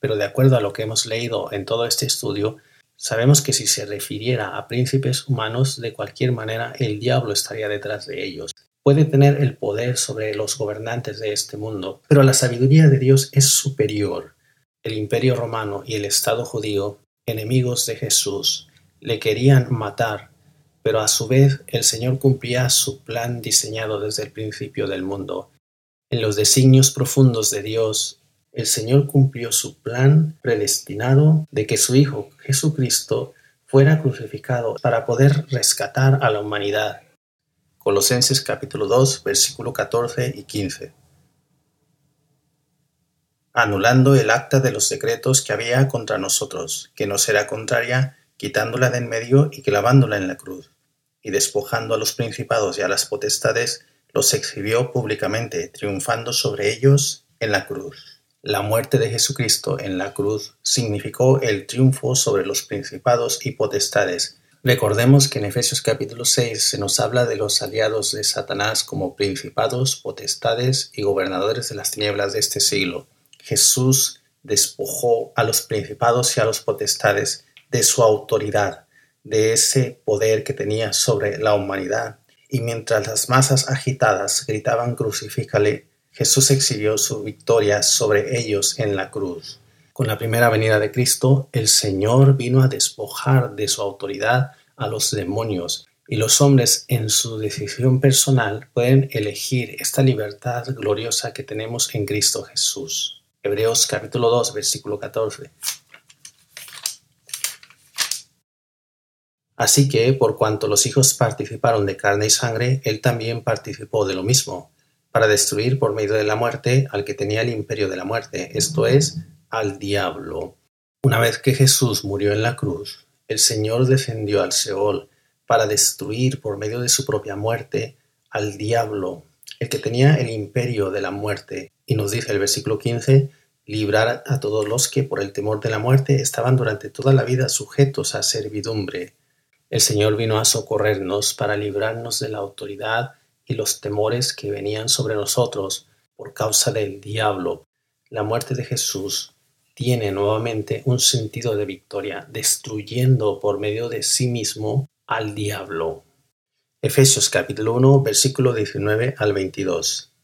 B: pero de acuerdo a lo que hemos leído en todo este estudio, Sabemos que si se refiriera a príncipes humanos, de cualquier manera el diablo estaría detrás de ellos. Puede tener el poder sobre los gobernantes de este mundo, pero la sabiduría de Dios es superior. El imperio romano y el Estado judío, enemigos de Jesús, le querían matar, pero a su vez el Señor cumplía su plan diseñado desde el principio del mundo. En los designios profundos de Dios, el Señor cumplió su plan predestinado de que su Hijo Jesucristo fuera crucificado para poder rescatar a la humanidad. Colosenses capítulo 2, versículo 14 y 15. Anulando el acta de los decretos que había contra nosotros, que nos era contraria, quitándola de en medio y clavándola en la cruz, y despojando a los principados y a las potestades, los exhibió públicamente, triunfando sobre ellos en la cruz. La muerte de Jesucristo en la cruz significó el triunfo sobre los principados y potestades. Recordemos que en Efesios capítulo 6 se nos habla de los aliados de Satanás como principados, potestades y gobernadores de las tinieblas de este siglo. Jesús despojó a los principados y a los potestades de su autoridad, de ese poder que tenía sobre la humanidad. Y mientras las masas agitadas gritaban crucifícale, Jesús exhibió su victoria sobre ellos en la cruz. Con la primera venida de Cristo, el Señor vino a despojar de su autoridad a los demonios y los hombres en su decisión personal pueden elegir esta libertad gloriosa que tenemos en Cristo Jesús. Hebreos capítulo 2 versículo 14. Así que, por cuanto los hijos participaron de carne y sangre, él también participó de lo mismo para destruir por medio de la muerte al que tenía el imperio de la muerte, esto es, al diablo. Una vez que Jesús murió en la cruz, el Señor descendió al Seol para destruir por medio de su propia muerte al diablo, el que tenía el imperio de la muerte. Y nos dice el versículo 15, librar a todos los que por el temor de la muerte estaban durante toda la vida sujetos a servidumbre. El Señor vino a socorrernos para librarnos de la autoridad y los temores que venían sobre nosotros por causa del diablo. La muerte de Jesús tiene nuevamente un sentido de victoria, destruyendo por medio de sí mismo al diablo. Efesios capítulo 1, versículo 19 al 22.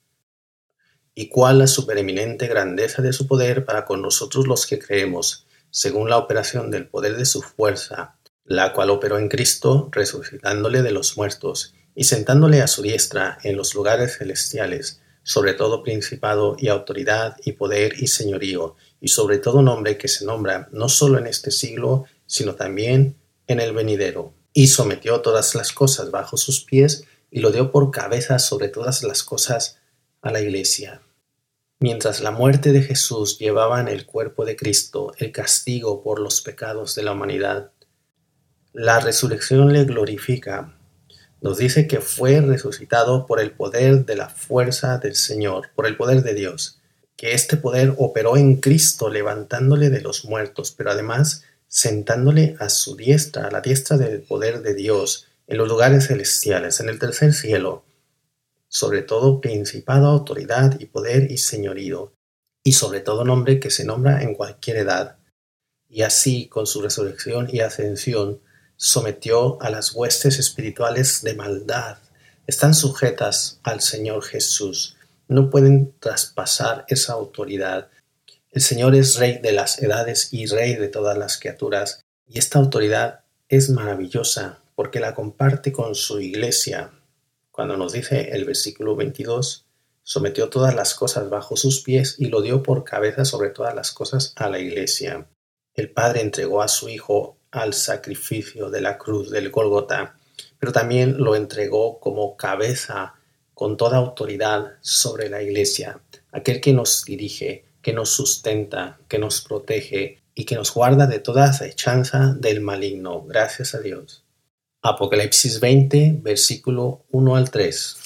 B: Y cuál la supereminente grandeza de su poder para con nosotros los que creemos, según la operación del poder de su fuerza, la cual operó en Cristo, resucitándole de los muertos y sentándole a su diestra en los lugares celestiales, sobre todo principado y autoridad y poder y señorío, y sobre todo nombre que se nombra no solo en este siglo, sino también en el venidero. Y sometió todas las cosas bajo sus pies, y lo dio por cabeza sobre todas las cosas a la iglesia. Mientras la muerte de Jesús llevaba en el cuerpo de Cristo el castigo por los pecados de la humanidad, la resurrección le glorifica nos dice que fue resucitado por el poder de la fuerza del Señor, por el poder de Dios, que este poder operó en Cristo levantándole de los muertos, pero además sentándole a su diestra, a la diestra del poder de Dios, en los lugares celestiales, en el tercer cielo, sobre todo principado, autoridad y poder y señorío, y sobre todo nombre que se nombra en cualquier edad. Y así, con su resurrección y ascensión, sometió a las huestes espirituales de maldad. Están sujetas al Señor Jesús. No pueden traspasar esa autoridad. El Señor es Rey de las edades y Rey de todas las criaturas. Y esta autoridad es maravillosa porque la comparte con su iglesia. Cuando nos dice el versículo 22, sometió todas las cosas bajo sus pies y lo dio por cabeza sobre todas las cosas a la iglesia. El Padre entregó a su Hijo al sacrificio de la cruz del Golgota, pero también lo entregó como cabeza con toda autoridad sobre la iglesia, aquel que nos dirige, que nos sustenta, que nos protege y que nos guarda de toda acechanza del maligno. Gracias a Dios. Apocalipsis 20, versículo 1 al 3.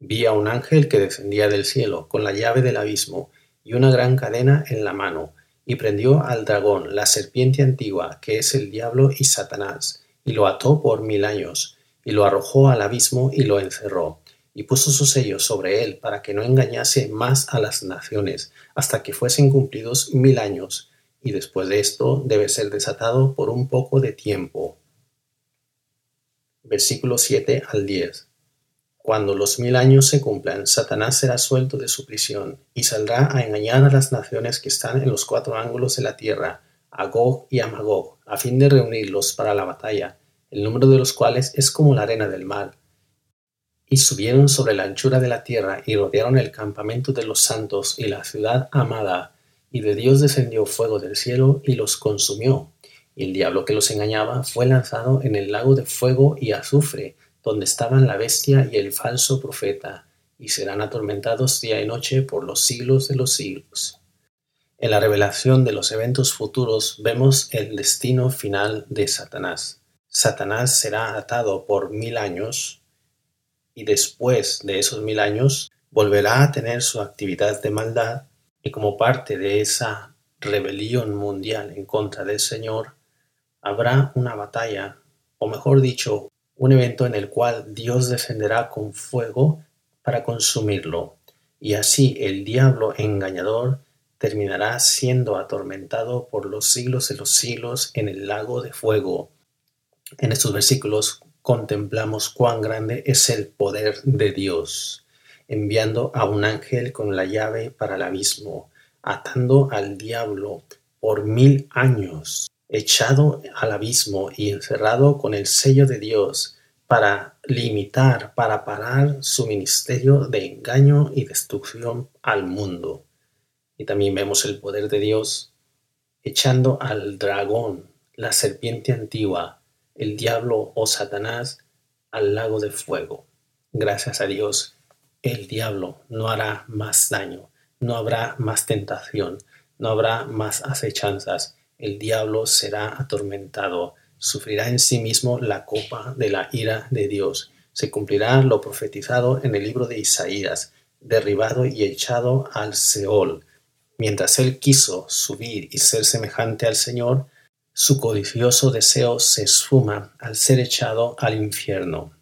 B: Vi a un ángel que descendía del cielo con la llave del abismo y una gran cadena en la mano, y prendió al dragón, la serpiente antigua, que es el diablo y Satanás, y lo ató por mil años, y lo arrojó al abismo y lo encerró, y puso su sello sobre él para que no engañase más a las naciones, hasta que fuesen cumplidos mil años y después de esto debe ser desatado por un poco de tiempo. Versículo 7 al 10. Cuando los mil años se cumplan, Satanás será suelto de su prisión y saldrá a engañar a las naciones que están en los cuatro ángulos de la tierra, a Gog y a Magog, a fin de reunirlos para la batalla, el número de los cuales es como la arena del mar. Y subieron sobre la anchura de la tierra y rodearon el campamento de los santos y la ciudad amada, y de Dios descendió fuego del cielo y los consumió. Y el diablo que los engañaba fue lanzado en el lago de fuego y azufre, donde estaban la bestia y el falso profeta, y serán atormentados día y noche por los siglos de los siglos. En la revelación de los eventos futuros vemos el destino final de Satanás. Satanás será atado por mil años y después de esos mil años volverá a tener su actividad de maldad y como parte de esa rebelión mundial en contra del Señor, habrá una batalla, o mejor dicho, un evento en el cual Dios descenderá con fuego para consumirlo, y así el diablo engañador terminará siendo atormentado por los siglos de los siglos en el lago de fuego. En estos versículos contemplamos cuán grande es el poder de Dios enviando a un ángel con la llave para el abismo, atando al diablo por mil años, echado al abismo y encerrado con el sello de Dios para limitar, para parar su ministerio de engaño y destrucción al mundo. Y también vemos el poder de Dios echando al dragón, la serpiente antigua, el diablo o Satanás, al lago de fuego. Gracias a Dios el diablo no hará más daño, no habrá más tentación, no habrá más acechanzas, el diablo será atormentado, sufrirá en sí mismo la copa de la ira de Dios, se cumplirá lo profetizado en el libro de Isaías, derribado y echado al Seol. Mientras él quiso subir y ser semejante al Señor, su codicioso deseo se esfuma al ser echado al infierno.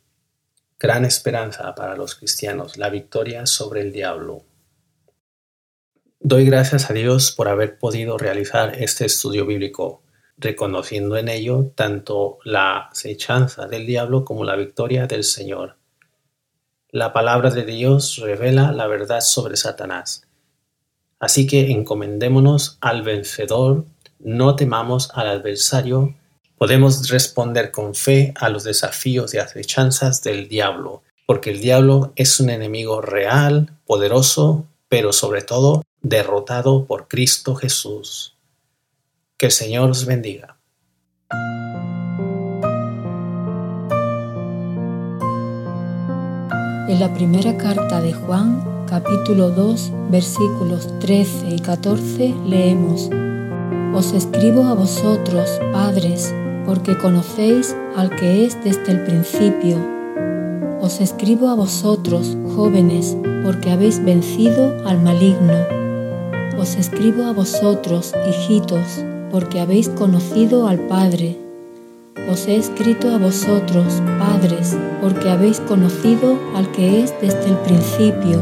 B: Gran esperanza para los cristianos, la victoria sobre el diablo. Doy gracias a Dios por haber podido realizar este estudio bíblico, reconociendo en ello tanto la acechanza del diablo como la victoria del Señor. La palabra de Dios revela la verdad sobre Satanás. Así que encomendémonos al vencedor, no temamos al adversario, Podemos responder con fe a los desafíos y acechanzas del diablo, porque el diablo es un enemigo real, poderoso, pero sobre todo derrotado por Cristo Jesús. Que el Señor os bendiga.
A: En la primera carta de Juan, capítulo 2, versículos 13 y 14, leemos, Os escribo a vosotros, padres, porque conocéis al que es desde el principio. Os escribo a vosotros, jóvenes, porque habéis vencido al maligno. Os escribo a vosotros, hijitos, porque habéis conocido al Padre. Os he escrito a vosotros, padres, porque habéis conocido al que es desde el principio.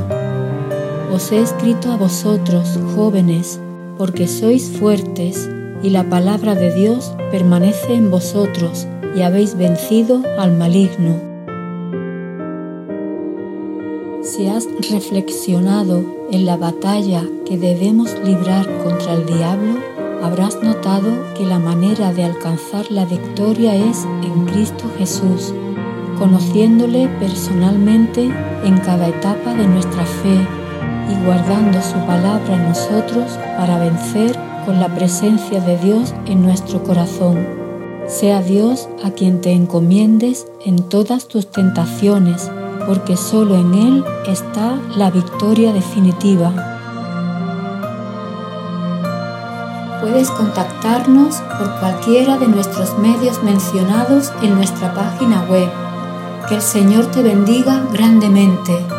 A: Os he escrito a vosotros, jóvenes, porque sois fuertes y la palabra de Dios permanece en vosotros y habéis vencido al maligno. Si has reflexionado en la batalla que debemos librar contra el diablo, habrás notado que la manera de alcanzar la victoria es en Cristo Jesús, conociéndole personalmente en cada etapa de nuestra fe y guardando su palabra en nosotros para vencer con la presencia de Dios en nuestro corazón. Sea Dios a quien te encomiendes en todas tus tentaciones, porque solo en Él está la victoria definitiva. Puedes contactarnos por cualquiera de nuestros medios mencionados en nuestra página web. Que el Señor te bendiga grandemente.